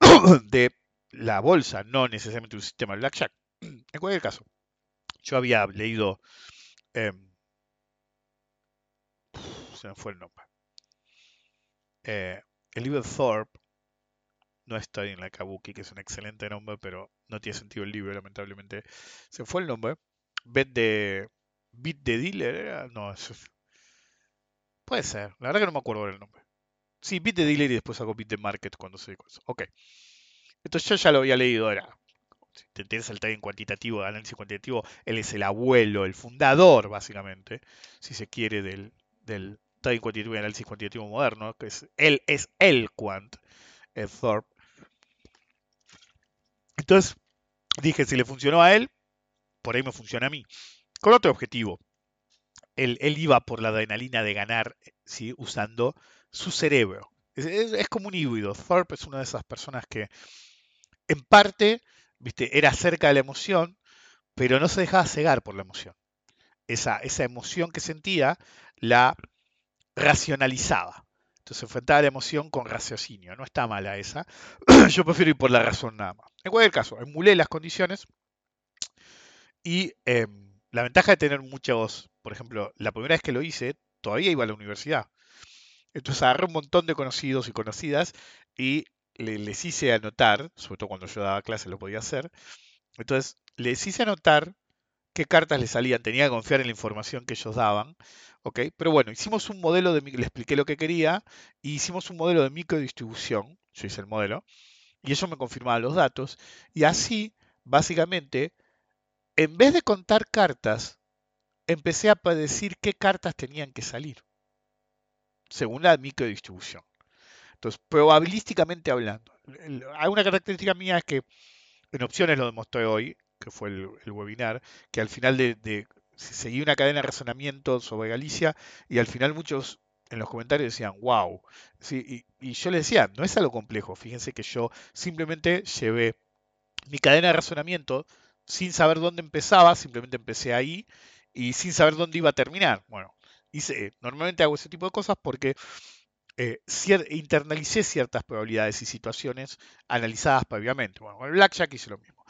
de la bolsa, no necesariamente un sistema de blackjack. En cualquier caso, yo había leído em, se me fue el nombre. Eh, el libro Thorpe no está en la Kabuki, que es un excelente nombre, pero no tiene sentido el libro, lamentablemente. Se fue el nombre. Bet Bit de Dealer No, Puede ser. La verdad que no me acuerdo el nombre. Sí, Bit de Dealer y después hago Bit de Market cuando se eso. Ok. Entonces yo ya lo había leído, era. Si te interesa el trading cuantitativo, el análisis cuantitativo, él es el abuelo, el fundador, básicamente, si se quiere, del, del trading cuantitativo y análisis cuantitativo moderno, que es él es el quant, el Thorpe. Entonces dije, si le funcionó a él, por ahí me funciona a mí. Con otro objetivo. Él, iba por la adrenalina de ganar ¿sí? usando su cerebro. Es, como un híbrido. Thorpe es una de esas personas que en parte ¿viste? era cerca de la emoción, pero no se dejaba cegar por la emoción. Esa, esa emoción que sentía la racionalizaba. Entonces enfrentaba la emoción con raciocinio. No está mala esa. Yo prefiero ir por la razón nada más. En cualquier caso, emulé las condiciones y em, la ventaja de tener muchos, por ejemplo, la primera vez que lo hice, todavía iba a la universidad. Entonces agarré un montón de conocidos y conocidas y les hice anotar, sobre todo cuando yo daba clases lo podía hacer. Entonces les hice anotar qué cartas le salían, tenía que confiar en la información que ellos daban, ¿ok? Pero bueno, hicimos un modelo de, le expliqué lo que quería, y hicimos un modelo de microdistribución, yo hice el modelo, y eso me confirmaba los datos, y así, básicamente, en vez de contar cartas, empecé a predecir qué cartas tenían que salir, según la microdistribución. Entonces, probabilísticamente hablando, hay una característica mía es que en opciones lo demostré hoy, que fue el, webinar, que al final de, seguí una cadena de razonamiento sobre Galicia y al final muchos en los comentarios decían, wow. Sí, y, yo les decía, no es algo complejo. Fíjense que yo simplemente llevé mi cadena de razonamiento sin saber dónde empezaba, simplemente empecé ahí y sin saber dónde iba a terminar. Bueno, normalmente hago ese tipo de cosas porque eh, internalicé ciertas probabilidades y situaciones analizadas previamente. Bueno, con el Blackjack hice lo mismo.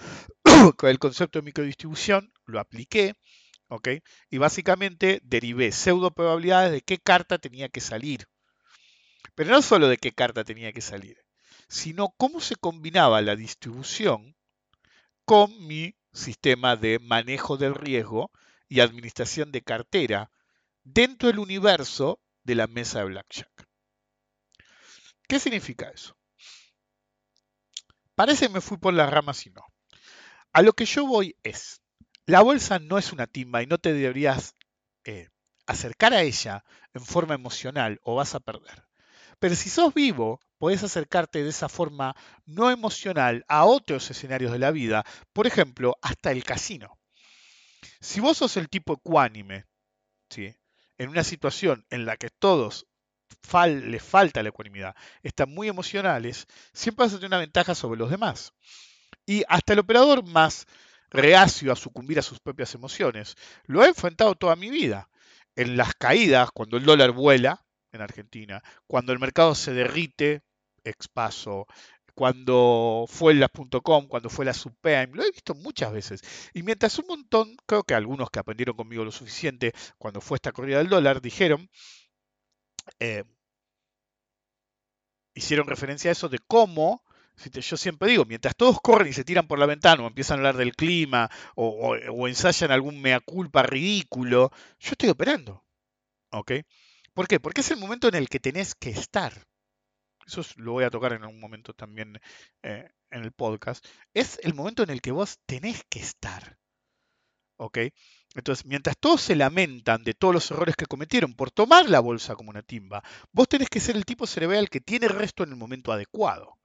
con el concepto de microdistribución lo apliqué, ¿ok? Y básicamente derivé pseudo probabilidades de qué carta tenía que salir. Pero no solo de qué carta tenía que salir, sino cómo se combinaba la distribución con mi sistema de manejo del riesgo y administración de cartera dentro del universo de la mesa de Blackjack. ¿Qué significa eso? Parece que me fui por las ramas y no. A lo que yo voy es, la bolsa no es una timba y no te deberías eh, acercar a ella en forma emocional o vas a perder. Pero si sos vivo, podés acercarte de esa forma no emocional a otros escenarios de la vida, por ejemplo, hasta el casino. Si vos sos el tipo ecuánime, ¿sí? en una situación en la que todos les falta la ecuanimidad, están muy emocionales, siempre vas a tener una ventaja sobre los demás. Y hasta el operador más reacio a sucumbir a sus propias emociones, lo he enfrentado toda mi vida. En las caídas, cuando el dólar vuela en Argentina, cuando el mercado se derrite, expaso, cuando fue las .com, cuando fue la subprime, lo he visto muchas veces. Y mientras un montón, creo que algunos que aprendieron conmigo lo suficiente cuando fue esta corrida del dólar, dijeron, eh, hicieron referencia a eso de cómo, yo siempre digo, mientras todos corren y se tiran por la ventana o empiezan a hablar del clima o, o- o ensayan algún mea culpa ridículo, yo estoy operando. ¿Ok? ¿Por qué? Porque es el momento en el que tenés que estar. Eso es- lo voy a tocar en algún momento también eh, en el podcast. Es el momento en el que vos tenés que estar. ¿Ok? Entonces, mientras todos se lamentan de todos los errores que cometieron por tomar la bolsa como una timba, vos tenés que ser el tipo cerebral que tiene resto en el momento adecuado.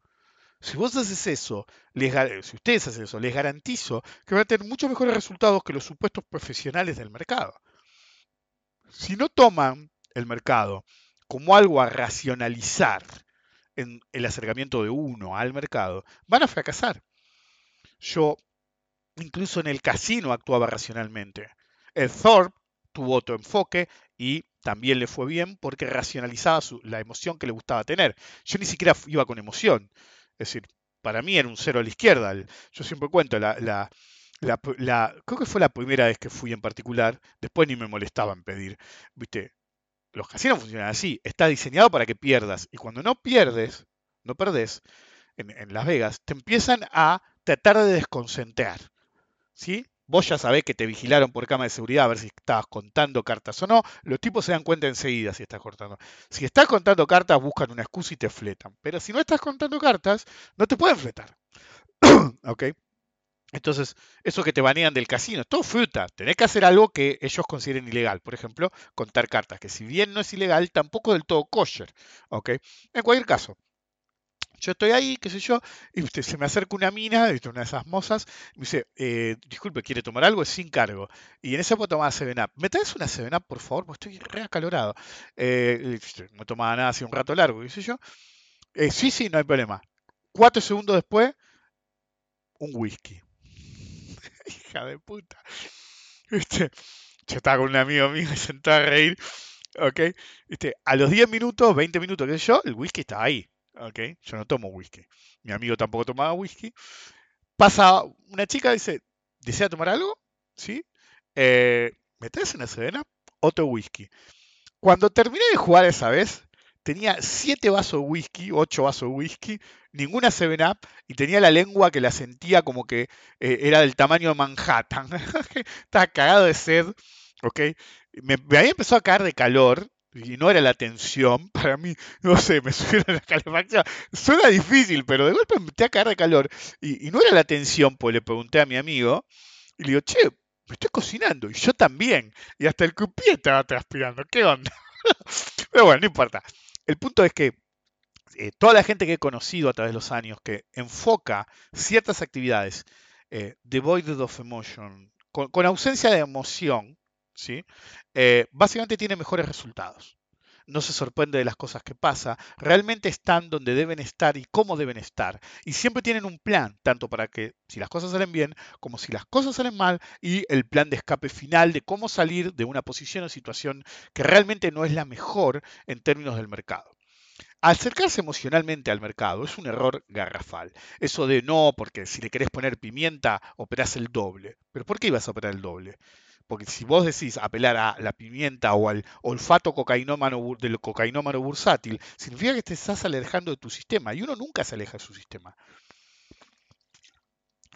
Si vos haces eso, si ustedes hacen eso, les garantizo que van a tener muchos mejores resultados que los supuestos profesionales del mercado. Si no toman el mercado como algo a racionalizar en el acercamiento de uno al mercado, van a fracasar. Yo incluso en el casino actuaba racionalmente. El Thorpe tuvo otro enfoque y también le fue bien porque racionalizaba su- la emoción que le gustaba tener. Yo ni siquiera iba con emoción. Es decir, para mí era un cero a la izquierda. Yo siempre cuento, la, la- la la- creo que fue la primera vez que fui en particular, después ni me molestaba en pedir. Viste, los casinos funcionan así, está diseñado para que pierdas. Y cuando no pierdes, no perdés, en, Las Vegas, te empiezan a tratar de desconcentrar. ¿sí? Vos ya sabés que te vigilaron por cámara de seguridad a ver si estabas contando cartas o no. Los tipos se dan cuenta enseguida si estás cortando. Si estás contando cartas, buscan una excusa y te fletan. Pero si no estás contando cartas, no te pueden fletar. ¿Ok? Entonces, eso que te banean del casino, todo fruta. Tenés que hacer algo que ellos consideren ilegal. Por ejemplo, contar cartas, que si bien no es ilegal, tampoco del todo kosher. ¿Ok? En cualquier caso, yo estoy ahí, qué sé yo, y viste, se me acerca una mina, una de esas mozas, y me dice, eh, disculpe, ¿quiere tomar algo? Es sin cargo. Y en ese puedo tomar 7-Up. ¿Me traes una 7-Up, por favor? Porque estoy re acalorado. Eh, no tomaba nada hace un rato largo, qué sé yo. Eh, sí, sí, no hay problema. Cuatro segundos después, un whisky. Hija de puta. ¿Viste? Yo estaba con un amigo mío sentado a reír. ¿Ok? ¿Viste? A los 10 minutos, 20 minutos, qué sé yo, el whisky estaba ahí. ¿Ok? Yo no tomo whisky. Mi amigo tampoco tomaba whisky. Pasa una chica, dice, ¿desea tomar algo? ¿Sí? Eh, ¿Me traes una sedena? Otro whisky. Cuando terminé de jugar esa vez, tenía 7 vasos de whisky, 8 vasos de whisky, ninguna 7-Up y tenía la lengua que la sentía como que eh, era del tamaño de Manhattan. Estaba cagado de sed, ¿ok? Me, había empezado a caer de calor y no era la tensión, para mí, no sé, me subieron la calefacción. Suena difícil, pero de golpe me empecé a caer de calor y, no era la tensión, pues le pregunté a mi amigo y le digo, che, me estoy cocinando y yo también. Y hasta el croupier estaba transpirando, ¿qué onda? Pero bueno, no importa. El punto es que eh, toda la gente que he conocido a través de los años que enfoca ciertas actividades eh, devoid of emotion, con, con ausencia de emoción, ¿sí? Eh, básicamente tiene mejores resultados. No se sorprende de las cosas que pasa, realmente están donde deben estar y cómo deben estar. Y siempre tienen un plan, tanto para que si las cosas salen bien como si las cosas salen mal y el plan de escape final de cómo salir de una posición o situación que realmente no es la mejor en términos del mercado. Acercarse emocionalmente al mercado es un error garrafal. Eso de no, porque si le querés poner pimienta, operás el doble. ¿Pero por qué ibas a operar el doble? Porque si vos decís apelar a la pimienta o al olfato cocainómano, del cocainómano bursátil, significa que te estás alejando de tu sistema y uno nunca se aleja de su sistema.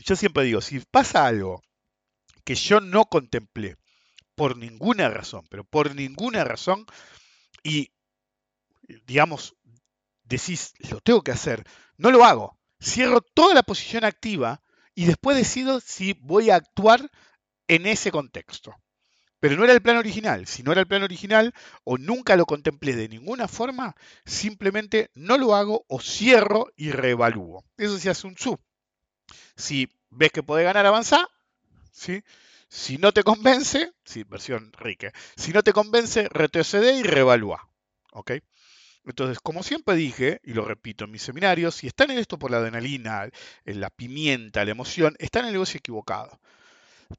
Yo siempre digo, si pasa algo que yo no contemplé por ninguna razón, pero por ninguna razón, y digamos, decís, lo tengo que hacer, no lo hago. Cierro toda la posición activa y después decido si voy a actuar en ese contexto. Pero no era el plan original. Si no era el plan original o nunca lo contemplé de ninguna forma, simplemente no lo hago o cierro y reevalúo. Eso se hace un sub. Si ves que podés ganar, avanzá. ¿sí? Si no te convence, sí, versión rica. Si no te convence, retrocede y reevalúa. ¿ok? Entonces, como siempre dije, y lo repito en mis seminarios, si están en esto por la adrenalina, en la pimienta, la emoción, están en el negocio equivocado.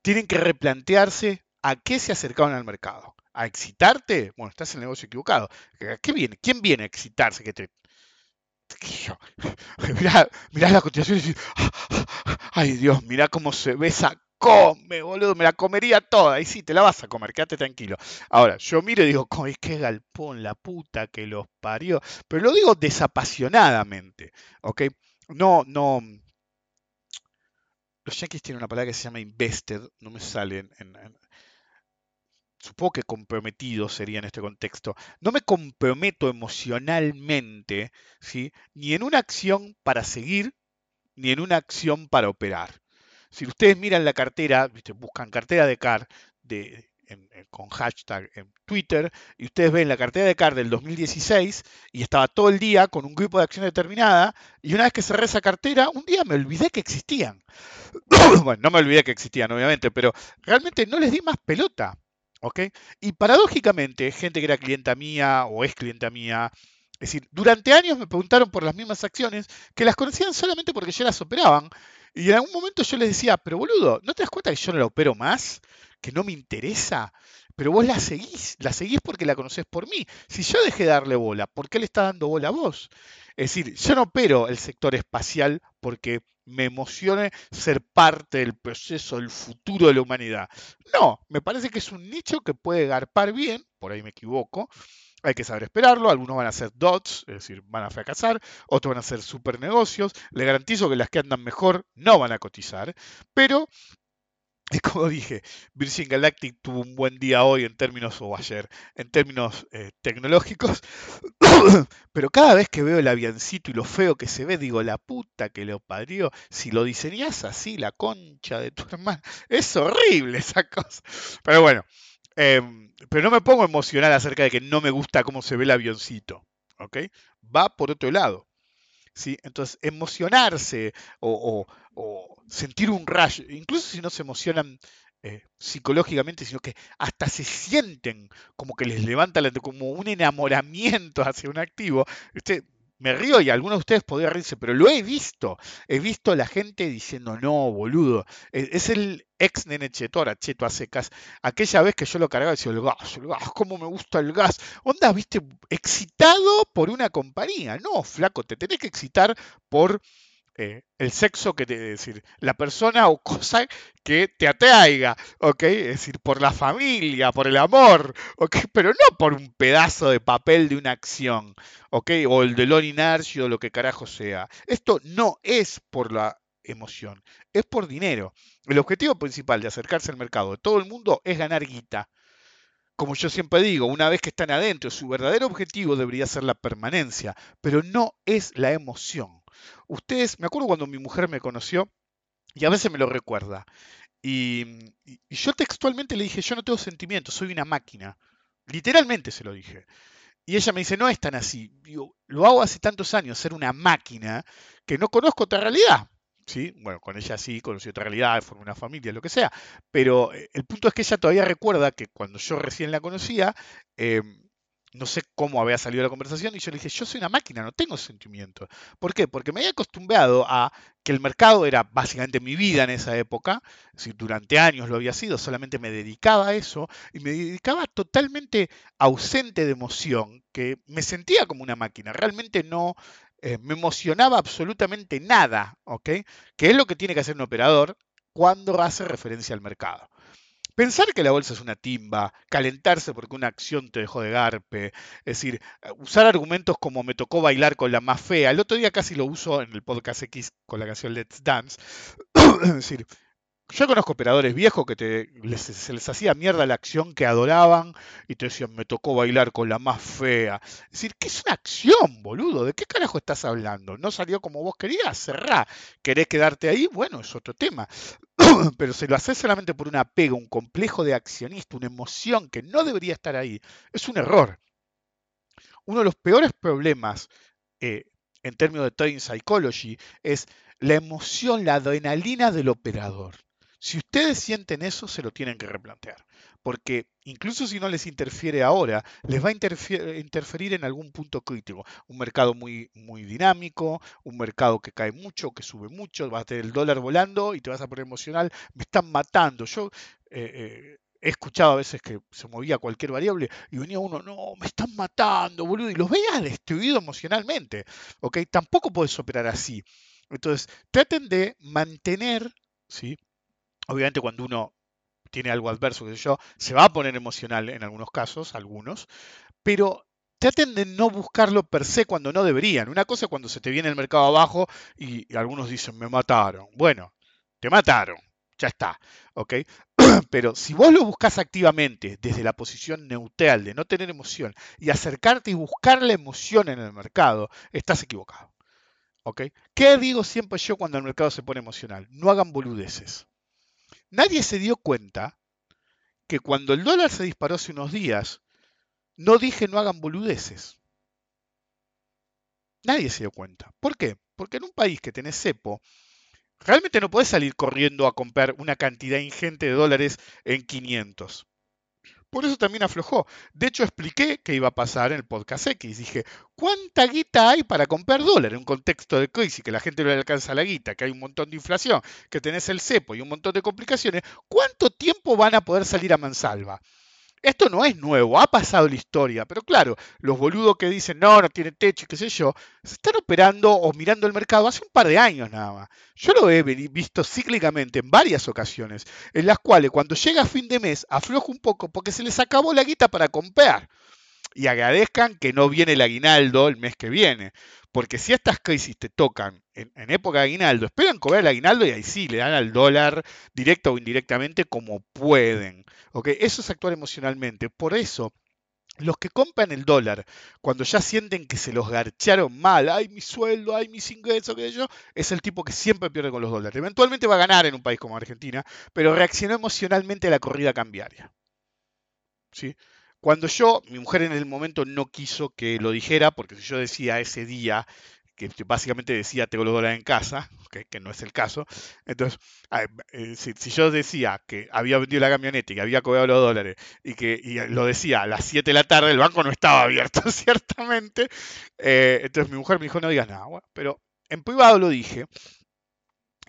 Tienen que replantearse a qué se acercaron al mercado. ¿A excitarte? Bueno, estás en el negocio equivocado. ¿A qué viene? ¿Quién viene a excitarse? Que te... Mirá, mirá la continuación y decís, ay Dios, mirá cómo se ve esa come, boludo, me la comería toda. Y sí, te la vas a comer, quédate tranquilo. Ahora, yo miro y digo, "Coy, qué galpón, la puta que los parió. Pero lo digo desapasionadamente, ¿ok? No, no. Los yankees tienen una palabra que se llama invested, no me sale en, en- en- supongo que comprometido sería en este contexto. No me comprometo emocionalmente, ¿sí? Ni en una acción para seguir, ni en una acción para operar. Si ustedes miran la cartera, ¿viste? buscan cartera de CAR de, con hashtag en Twitter, y ustedes ven la cartera de CAR del 2016 y estaba todo el día con un grupo de acción determinada, y una vez que cerré esa cartera, un día me olvidé que existían. bueno, no me olvidé que existían, obviamente, pero realmente no les di más pelota. ¿ok? Y paradójicamente, gente que era clienta mía o es clienta mía, es decir, durante años me preguntaron por las mismas acciones que las conocían solamente porque yo las operaban. Y en algún momento yo les decía, pero boludo, ¿no te das cuenta que yo no la opero más? ¿Que no me interesa? Pero vos la seguís, la seguís porque la conocés por mí. Si yo dejé de darle bola, ¿por qué le está dando bola a vos? Es decir, yo no opero el sector espacial porque me emocione ser parte del proceso, del futuro de la humanidad. No, me parece que es un nicho que puede garpar bien, por ahí me equivoco. Hay que saber esperarlo, algunos van a ser dots, es decir, van a fracasar, otros van a ser super negocios. Le garantizo que las que andan mejor no van a cotizar, pero como dije, Virgin Galactic tuvo un buen día hoy en términos, o ayer, en términos eh, tecnológicos, pero cada vez que veo el avioncito y lo feo que se ve, digo, la puta que lo parió, si lo diseñás así, la concha de tu hermana, es horrible esa cosa. Pero bueno, em, pero no me pongo emocional acerca de que no me gusta cómo se ve el avioncito, ¿ok? Va por otro lado. ¿Sí? Entonces, emocionarse o, o- sentir un rayo, incluso si no se emocionan eh, psicológicamente, sino que hasta se sienten como que les levanta la- como un enamoramiento hacia un activo. Me río y algunos de ustedes podrían reírse, pero lo he visto. He visto a la gente diciendo, no, boludo. E- Es el ex nene chetora, cheto a secas. Aquella vez que yo lo cargaba, decía, el gas, el gas, cómo me gusta el gas. Onda, viste, excitado por una compañía. No, flaco, te tenés que excitar por eh, el sexo que te, decir, la persona o cosa que te atraiga, ¿ok? Es decir, por la familia, por el amor, ¿ok? Pero no por un pedazo de papel de una acción, ¿ok? O el de Inercio lo que carajo sea. Esto no es por la emoción, es por dinero. El objetivo principal de acercarse al mercado de todo el mundo es ganar guita como yo siempre digo, una vez que están adentro, su verdadero objetivo debería ser la permanencia, pero no es la emoción. Ustedes, me acuerdo cuando mi mujer me conoció, y a veces me lo recuerda, y, yo textualmente le dije, yo no tengo sentimientos, soy una máquina. Literalmente se lo dije. Y ella me dice, no es tan así. Lo hago hace tantos años, ser una máquina, que no conozco otra realidad. ¿Sí? Bueno, con ella sí, conocí otra realidad, formé una familia, lo que sea. Pero eh, el punto es que ella todavía recuerda que cuando yo recién la conocía, eh, no sé cómo había salido la conversación y yo le dije, yo soy una máquina, no tengo sentimiento. ¿Por qué? Porque me había acostumbrado a que el mercado era básicamente mi vida en esa época, si durante años lo había sido, solamente me dedicaba a eso y me dedicaba totalmente ausente de emoción, que me sentía como una máquina, realmente no eh, me emocionaba absolutamente nada, ¿ok? Que es lo que tiene que hacer un operador cuando hace referencia al mercado. Pensar que la bolsa es una timba, calentarse porque una acción te dejó de garpe, es decir, usar argumentos como me tocó bailar con la más fea. El otro día casi lo uso en el podcast X con la canción Let's Dance. es decir, yo conozco operadores viejos que te, se les hacía mierda la acción que adoraban y te decían, me tocó bailar con la más fea. Es decir, ¿qué es una acción, boludo? ¿De qué carajo estás hablando? ¿No salió como vos querías? Cerrá. ¿Querés quedarte ahí? Bueno, es otro tema. Pero si lo haces solamente por un apego, un complejo de accionista, una emoción que no debería estar ahí, es un error. Uno de los peores problemas eh, en términos de trading psychology es la emoción, la adrenalina del operador. Si ustedes sienten eso, se lo tienen que replantear. Porque incluso si no les interfiere ahora, les va a interferir en algún punto crítico. Un mercado muy, muy dinámico, un mercado que cae mucho, que sube mucho, vas a tener el dólar volando y te vas a poner emocional. Me están matando. Yo eh, eh, he escuchado a veces que se movía cualquier variable y venía uno, no, me están matando, boludo, y los veías destruido emocionalmente. ¿ok? Tampoco puedes operar así. Entonces, traten de mantener, ¿sí? Obviamente cuando uno tiene algo adverso, que yo, se va a poner emocional en algunos casos, algunos, pero traten de no buscarlo per se cuando no deberían. Una cosa es cuando se te viene el mercado abajo y, algunos dicen, me mataron. Bueno, te mataron, ya está, ¿ok? Pero si vos lo buscas activamente desde la posición neutral de no tener emoción y acercarte y buscar la emoción en el mercado, estás equivocado. ¿Ok? ¿Qué digo siempre yo cuando el mercado se pone emocional? No hagan boludeces. Nadie se dio cuenta que cuando el dólar se disparó hace unos días, no dije no hagan boludeces. Nadie se dio cuenta. ¿Por qué? Porque en un país que tenés cepo, realmente no podés salir corriendo a comprar una cantidad ingente de dólares en 500. Por eso también aflojó. De hecho, expliqué qué iba a pasar en el podcast X. Dije, ¿cuánta guita hay para comprar dólar en un contexto de crisis, que la gente no le alcanza la guita, que hay un montón de inflación, que tenés el cepo y un montón de complicaciones? ¿Cuánto tiempo van a poder salir a mansalva? Esto no es nuevo, ha pasado la historia, pero claro, los boludos que dicen no, no tiene techo y qué sé yo, se están operando o mirando el mercado hace un par de años nada más. Yo lo he visto cíclicamente en varias ocasiones, en las cuales cuando llega fin de mes afloja un poco porque se les acabó la guita para comprar. Y agradezcan que no viene el aguinaldo el mes que viene. Porque si estas crisis te tocan en, época de aguinaldo, esperan cobrar el aguinaldo y ahí sí, le dan al dólar directo o indirectamente como pueden. Eso es actuar emocionalmente. Por eso, los que compran el dólar, cuando ya sienten que se los garcharon mal, ay mi sueldo, ay mis ingresos, sé yo, es el tipo que siempre pierde con los dólares. Eventualmente va a ganar en un país como Argentina, pero reaccionó emocionalmente a la corrida cambiaria. ¿Sí? Cuando yo, mi mujer en el momento no quiso que lo dijera, porque si yo decía ese día, que básicamente decía tengo los dólares en casa, que no es el caso, entonces, eh, si, yo decía que había vendido la camioneta y que había cobrado los dólares y que lo decía a las 7 de la tarde, el banco no estaba abierto, ciertamente, eh, entonces mi mujer me dijo no digas nada, pero en privado lo dije,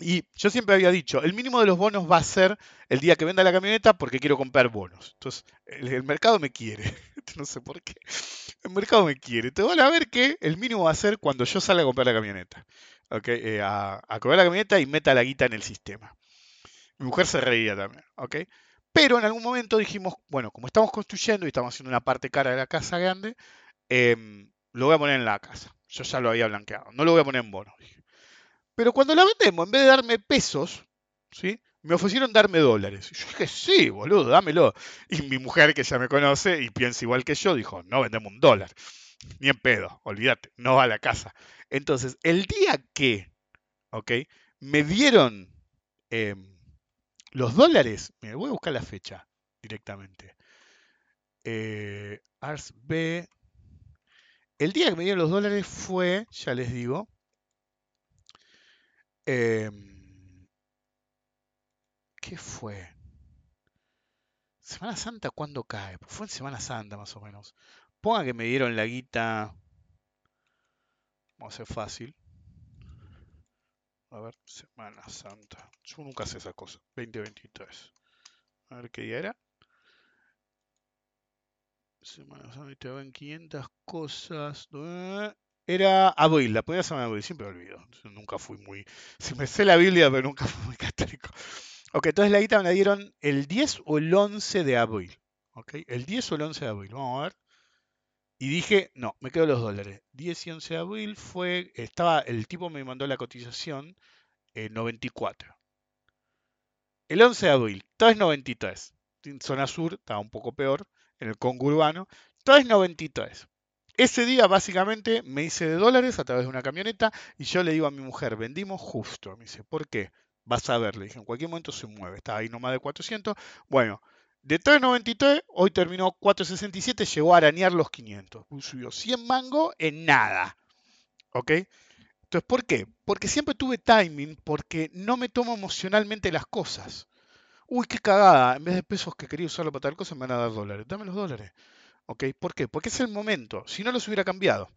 y yo siempre había dicho, el mínimo de los bonos va a ser el día que venda la camioneta porque quiero comprar bonos. Entonces, el, mercado me quiere. no sé por qué. El mercado me quiere. Te van a ver que el mínimo va a ser cuando yo salga a comprar la camioneta. ¿okay? Eh, a, comprar la camioneta y meta la guita en el sistema. Mi mujer se reía también. ¿ok? Pero en algún momento dijimos, bueno, como estamos construyendo y estamos haciendo una parte cara de la casa grande, em, lo voy a poner en la casa. Yo ya lo había blanqueado. No lo voy a poner en bonos. Dije. Pero cuando la vendemos, en vez de darme pesos, ¿sí? me ofrecieron darme dólares. Y yo dije, sí, boludo, dámelo. Y mi mujer, que ya me conoce y piensa igual que yo, dijo, no vendemos un dólar. Ni en pedo, olvídate, no va a la casa. Entonces, el día que, ¿ok? Me dieron em, los dólares, me voy a buscar la fecha directamente. Eh, Ars B. El día que me dieron los dólares fue, ya les digo, Em, ¿Qué fue? Semana Santa, ¿cuándo cae? Fue en Semana Santa más o menos. ponga que me dieron la guita. Vamos a hacer fácil. A ver, Semana Santa. Yo nunca sé esa cosa. 2023. A ver qué día era. Semana Santa te ven 500 cosas. ¿Eh? Era abril, la podía hacer en abril, siempre olvido. Nunca fui muy. Si me sé la Biblia, pero nunca fui muy católico. Ok, entonces la guita me la dieron el 10 o el 11 de abril. Ok, el 10 o el 11 de abril. Vamos a ver. Y dije, no, me quedo los dólares. 10 y 11 de abril fue, estaba, el tipo me mandó la cotización en 94. El 11 de abril, 3.93. En zona sur, estaba un poco peor, en el Congo urbano. 3.93. Ese día básicamente me hice de dólares a través de una camioneta y yo le digo a mi mujer, vendimos justo. Me dice, ¿por qué? Vas a ver, le dije, en cualquier momento se mueve. Estaba ahí nomás de 400. Bueno, de 3.93, hoy terminó 4.67, llegó a arañar los 500. Subió 100 mango en nada. ¿Ok? Entonces, ¿por qué? Porque siempre tuve timing, porque no me tomo emocionalmente las cosas. Uy, qué cagada. En vez de pesos que quería usarlo para tal cosa, me van a dar dólares. Dame los dólares. ¿Ok? ¿Por qué? Porque es el momento. Si no los hubiera cambiado.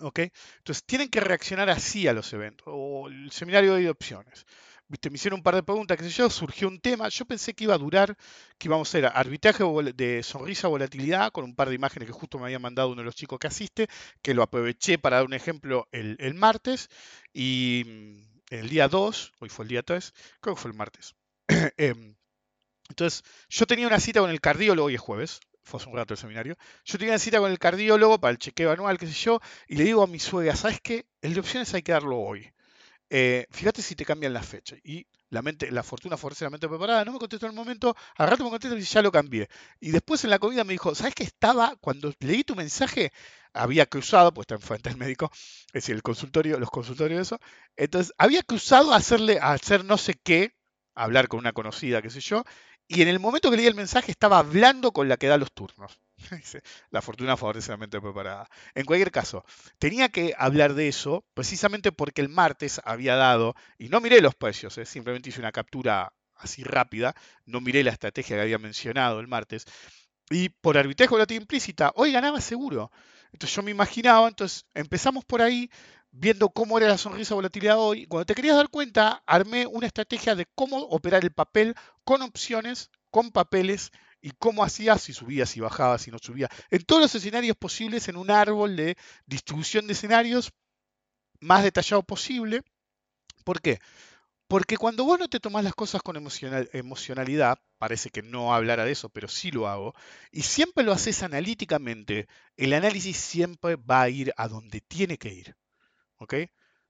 ¿Ok? Entonces, tienen que reaccionar así a los eventos. O el seminario de opciones viste, me hicieron un par de preguntas, qué sé yo, surgió un tema, yo pensé que iba a durar, que íbamos a hacer arbitraje de sonrisa volatilidad, con un par de imágenes que justo me había mandado uno de los chicos que asiste, que lo aproveché para dar un ejemplo el, martes, y mm, el día 2, hoy fue el día 3, creo que fue el martes. Em, entonces, yo tenía una cita con el cardiólogo, hoy es jueves, fue hace un rato el seminario, yo tenía cita con el cardiólogo para el chequeo anual, qué sé yo, y le digo a mi suegra, ¿sabes qué? El de opciones hay que darlo hoy. Eh, fíjate si te cambian la fecha. Y la mente, la fortuna la mente preparada, no me contestó en el momento, al rato me contestó y ya lo cambié. Y después en la comida me dijo, ¿sabes qué estaba? Cuando leí tu mensaje, había cruzado, pues está enfrente del médico, es decir, el consultorio, los consultorios eso, entonces había cruzado hacerle, a hacer no sé qué, hablar con una conocida, qué sé yo, y en el momento que leí el mensaje estaba hablando con la que da los turnos. la fortuna favorece la mente preparada. En cualquier caso, tenía que hablar de eso precisamente porque el martes había dado, y no miré los precios, ¿eh? simplemente hice una captura así rápida, no miré la estrategia que había mencionado el martes, y por arbitraje volátil implícita, hoy ganaba seguro. Entonces yo me imaginaba, entonces empezamos por ahí viendo cómo era la sonrisa volatilidad hoy. Cuando te querías dar cuenta, armé una estrategia de cómo operar el papel con opciones, con papeles y cómo hacía, si subía, si bajaba, si no subía, en todos los escenarios posibles en un árbol de distribución de escenarios más detallado posible. ¿Por qué? Porque cuando vos no te tomás las cosas con emocionalidad, parece que no hablara de eso, pero sí lo hago, y siempre lo haces analíticamente, el análisis siempre va a ir a donde tiene que ir. ¿Ok?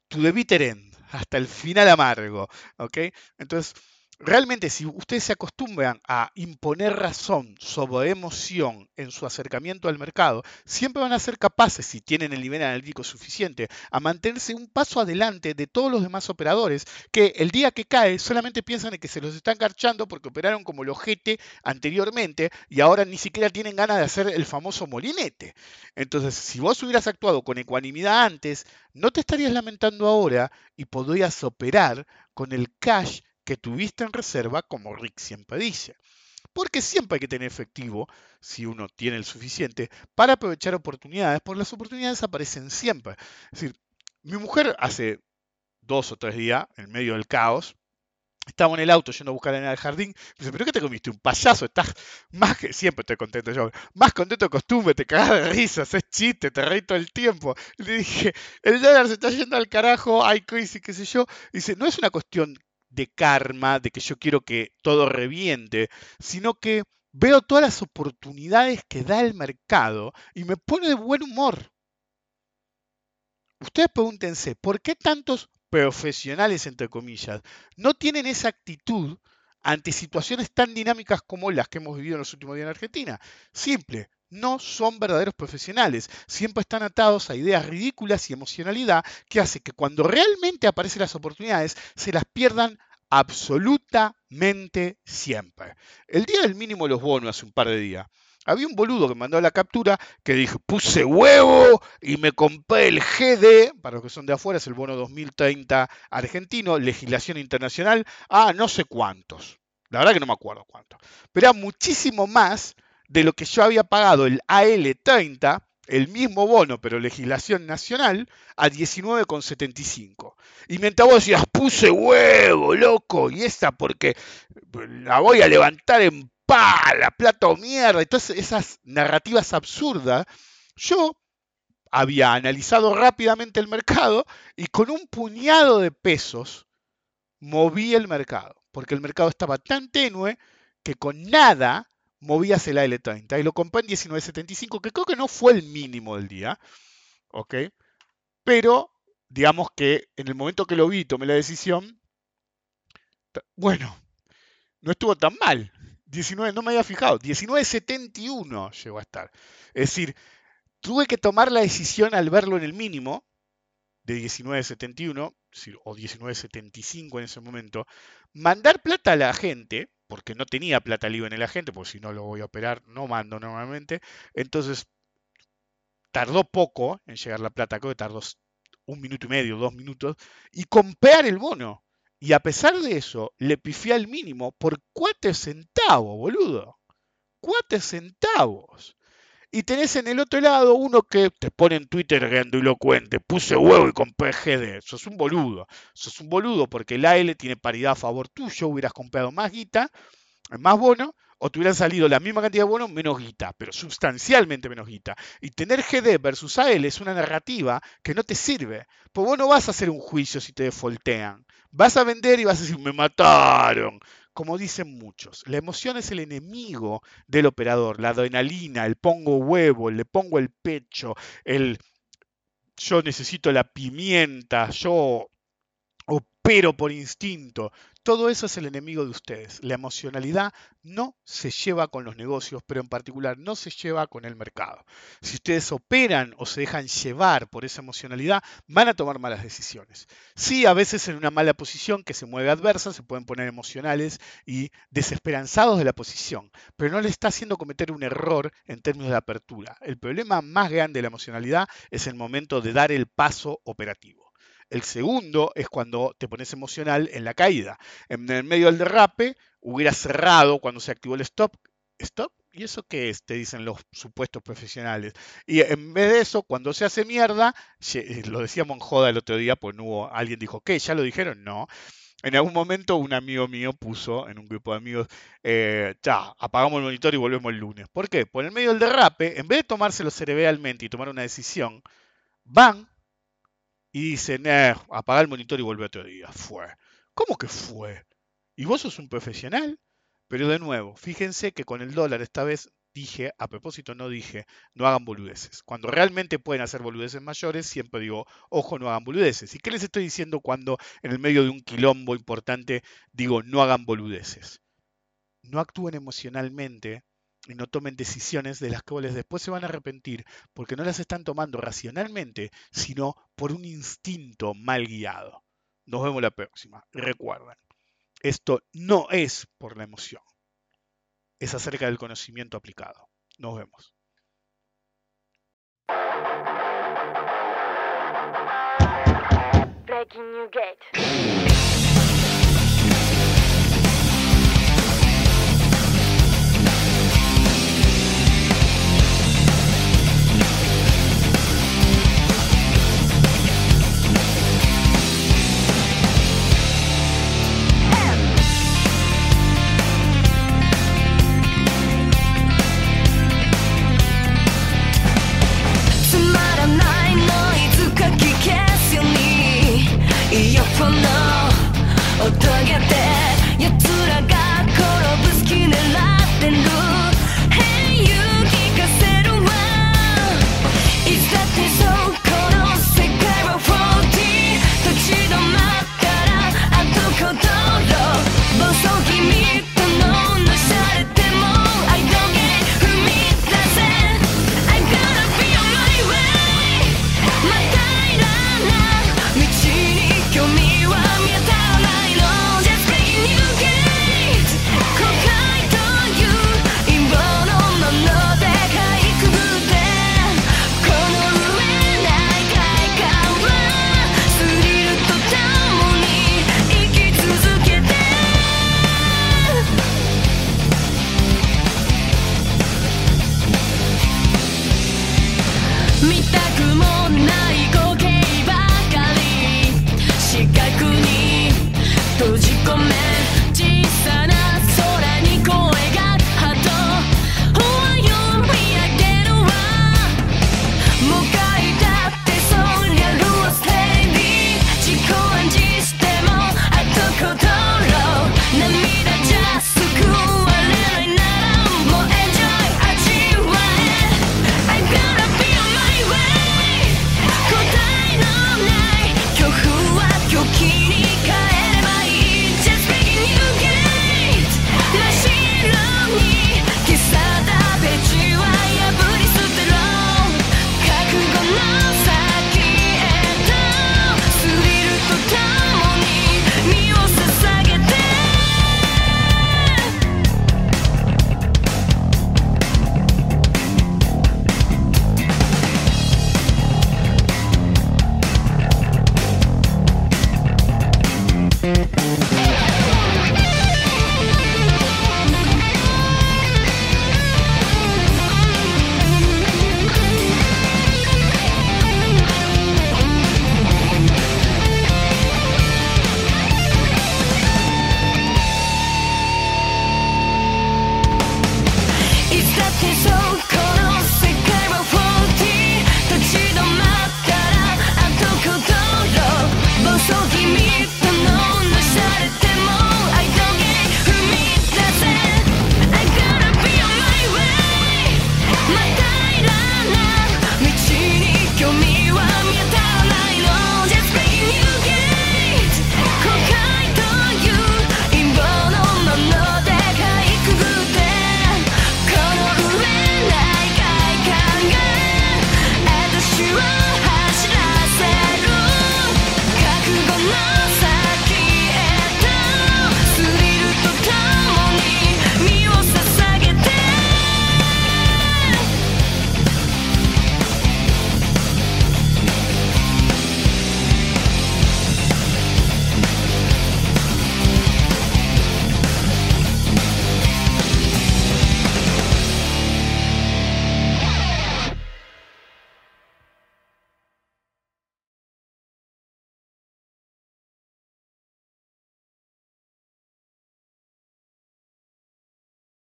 To the bitter end, hasta el final amargo. ¿Ok? Entonces, realmente si ustedes se acostumbran a imponer razón sobre emoción en su acercamiento al mercado, siempre van a ser capaces, si tienen el nivel analítico suficiente, a mantenerse un paso adelante de todos los demás operadores que el día que cae solamente piensan en que se los están garchando porque operaron como el ojete anteriormente y ahora ni siquiera tienen ganas de hacer el famoso molinete. Entonces, si vos hubieras actuado con ecuanimidad antes, no te estarías lamentando ahora y podrías operar con el cash que tuviste en reserva, como Rick siempre dice. Porque siempre hay que tener efectivo, si uno tiene el suficiente, para aprovechar oportunidades, porque las oportunidades aparecen siempre. Es decir, mi mujer hace dos o tres días, en medio del caos, estaba en el auto yendo a buscar en el jardín. Me dice, ¿pero qué te comiste? Un payaso, estás más que. Siempre estoy contento yo. Más contento de costumbre, te cagas de risas, es chiste, te reí todo el tiempo. le dije, el dólar se está yendo al carajo, hay crisis, qué sé yo. dice, no es una cuestión de karma, de que yo quiero que todo reviente, sino que veo todas las oportunidades que da el mercado y me pone de buen humor. Ustedes pregúntense, ¿por qué tantos profesionales, entre comillas, no tienen esa actitud ante situaciones tan dinámicas como las que hemos vivido en los últimos días en Argentina? Simple, no son verdaderos profesionales. Siempre están atados a ideas ridículas y emocionalidad que hace que cuando realmente aparecen las oportunidades se las pierdan absolutamente siempre. El día del mínimo de los bonos hace un par de días. Había un boludo que mandó la captura que dijo, puse huevo y me compré el GD, para los que son de afuera, es el bono 2030 argentino, legislación internacional, a no sé cuántos. La verdad que no me acuerdo cuántos. Pero era muchísimo más de lo que yo había pagado el AL30, el mismo bono, pero legislación nacional, a 19,75. Y mientras vos decías, puse huevo, loco, y esa porque la voy a levantar en pala, plato mierda, y todas esas narrativas absurdas, yo había analizado rápidamente el mercado y con un puñado de pesos moví el mercado, porque el mercado estaba tan tenue que con nada movías el AL30 y lo compré en 19.75, que creo que no fue el mínimo del día, ¿ok? Pero digamos que en el momento que lo vi, tomé la decisión, bueno, no estuvo tan mal. 19, no me había fijado, 19.71 llegó a estar. Es decir, tuve que tomar la decisión al verlo en el mínimo de 19.71 o 19.75 en ese momento, mandar plata a la gente, porque no tenía plata libre en el agente, porque si no lo voy a operar, no mando normalmente. Entonces, tardó poco en llegar la plata, creo que tardó un minuto y medio, dos minutos, y comprar el bono. Y a pesar de eso, le pifié al mínimo por cuatro centavos, boludo. Cuatro centavos. Y tenés en el otro lado uno que te pone en Twitter cuente, puse huevo y compré GD. Sos un boludo. Sos un boludo porque el AL tiene paridad a favor tuyo, hubieras comprado más guita, más bono, o te hubieran salido la misma cantidad de bono, menos guita, pero sustancialmente menos guita. Y tener GD versus AL es una narrativa que no te sirve. Pues vos no vas a hacer un juicio si te defoltean. Vas a vender y vas a decir, me mataron como dicen muchos, la emoción es el enemigo del operador, la adrenalina, el pongo huevo, le pongo el pecho, el yo necesito la pimienta, yo opero por instinto. Todo eso es el enemigo de ustedes. La emocionalidad no se lleva con los negocios, pero en particular no se lleva con el mercado. Si ustedes operan o se dejan llevar por esa emocionalidad, van a tomar malas decisiones. Sí, a veces en una mala posición que se mueve adversa, se pueden poner emocionales y desesperanzados de la posición, pero no le está haciendo cometer un error en términos de apertura. El problema más grande de la emocionalidad es el momento de dar el paso operativo. El segundo es cuando te pones emocional en la caída. En el medio del derrape, hubiera cerrado cuando se activó el stop. ¿Stop? ¿Y eso qué es? Te dicen los supuestos profesionales. Y en vez de eso, cuando se hace mierda, eh, lo decíamos en joda el otro día, pues no hubo, alguien dijo, ¿qué? ¿Ya lo dijeron? No. En algún momento un amigo mío puso en un grupo de amigos, eh, ya, apagamos el monitor y volvemos el lunes. ¿Por qué? Por el medio del derrape, en vez de tomárselo cerebralmente y tomar una decisión, van, y dicen, eh, apaga el monitor y vuelve otro día. Fue. ¿Cómo que fue? ¿Y vos sos un profesional? Pero de nuevo, fíjense que con el dólar esta vez dije, a propósito no dije, no hagan boludeces. Cuando realmente pueden hacer boludeces mayores, siempre digo, ojo, no hagan boludeces. ¿Y qué les estoy diciendo cuando en el medio de un quilombo importante digo, no hagan boludeces? No actúen emocionalmente y no tomen decisiones de las cuales después se van a arrepentir, porque no las están tomando racionalmente, sino por un instinto mal guiado. Nos vemos la próxima. Recuerden, esto no es por la emoción, es acerca del conocimiento aplicado. Nos vemos. 이어폰 너 어떻게 돼?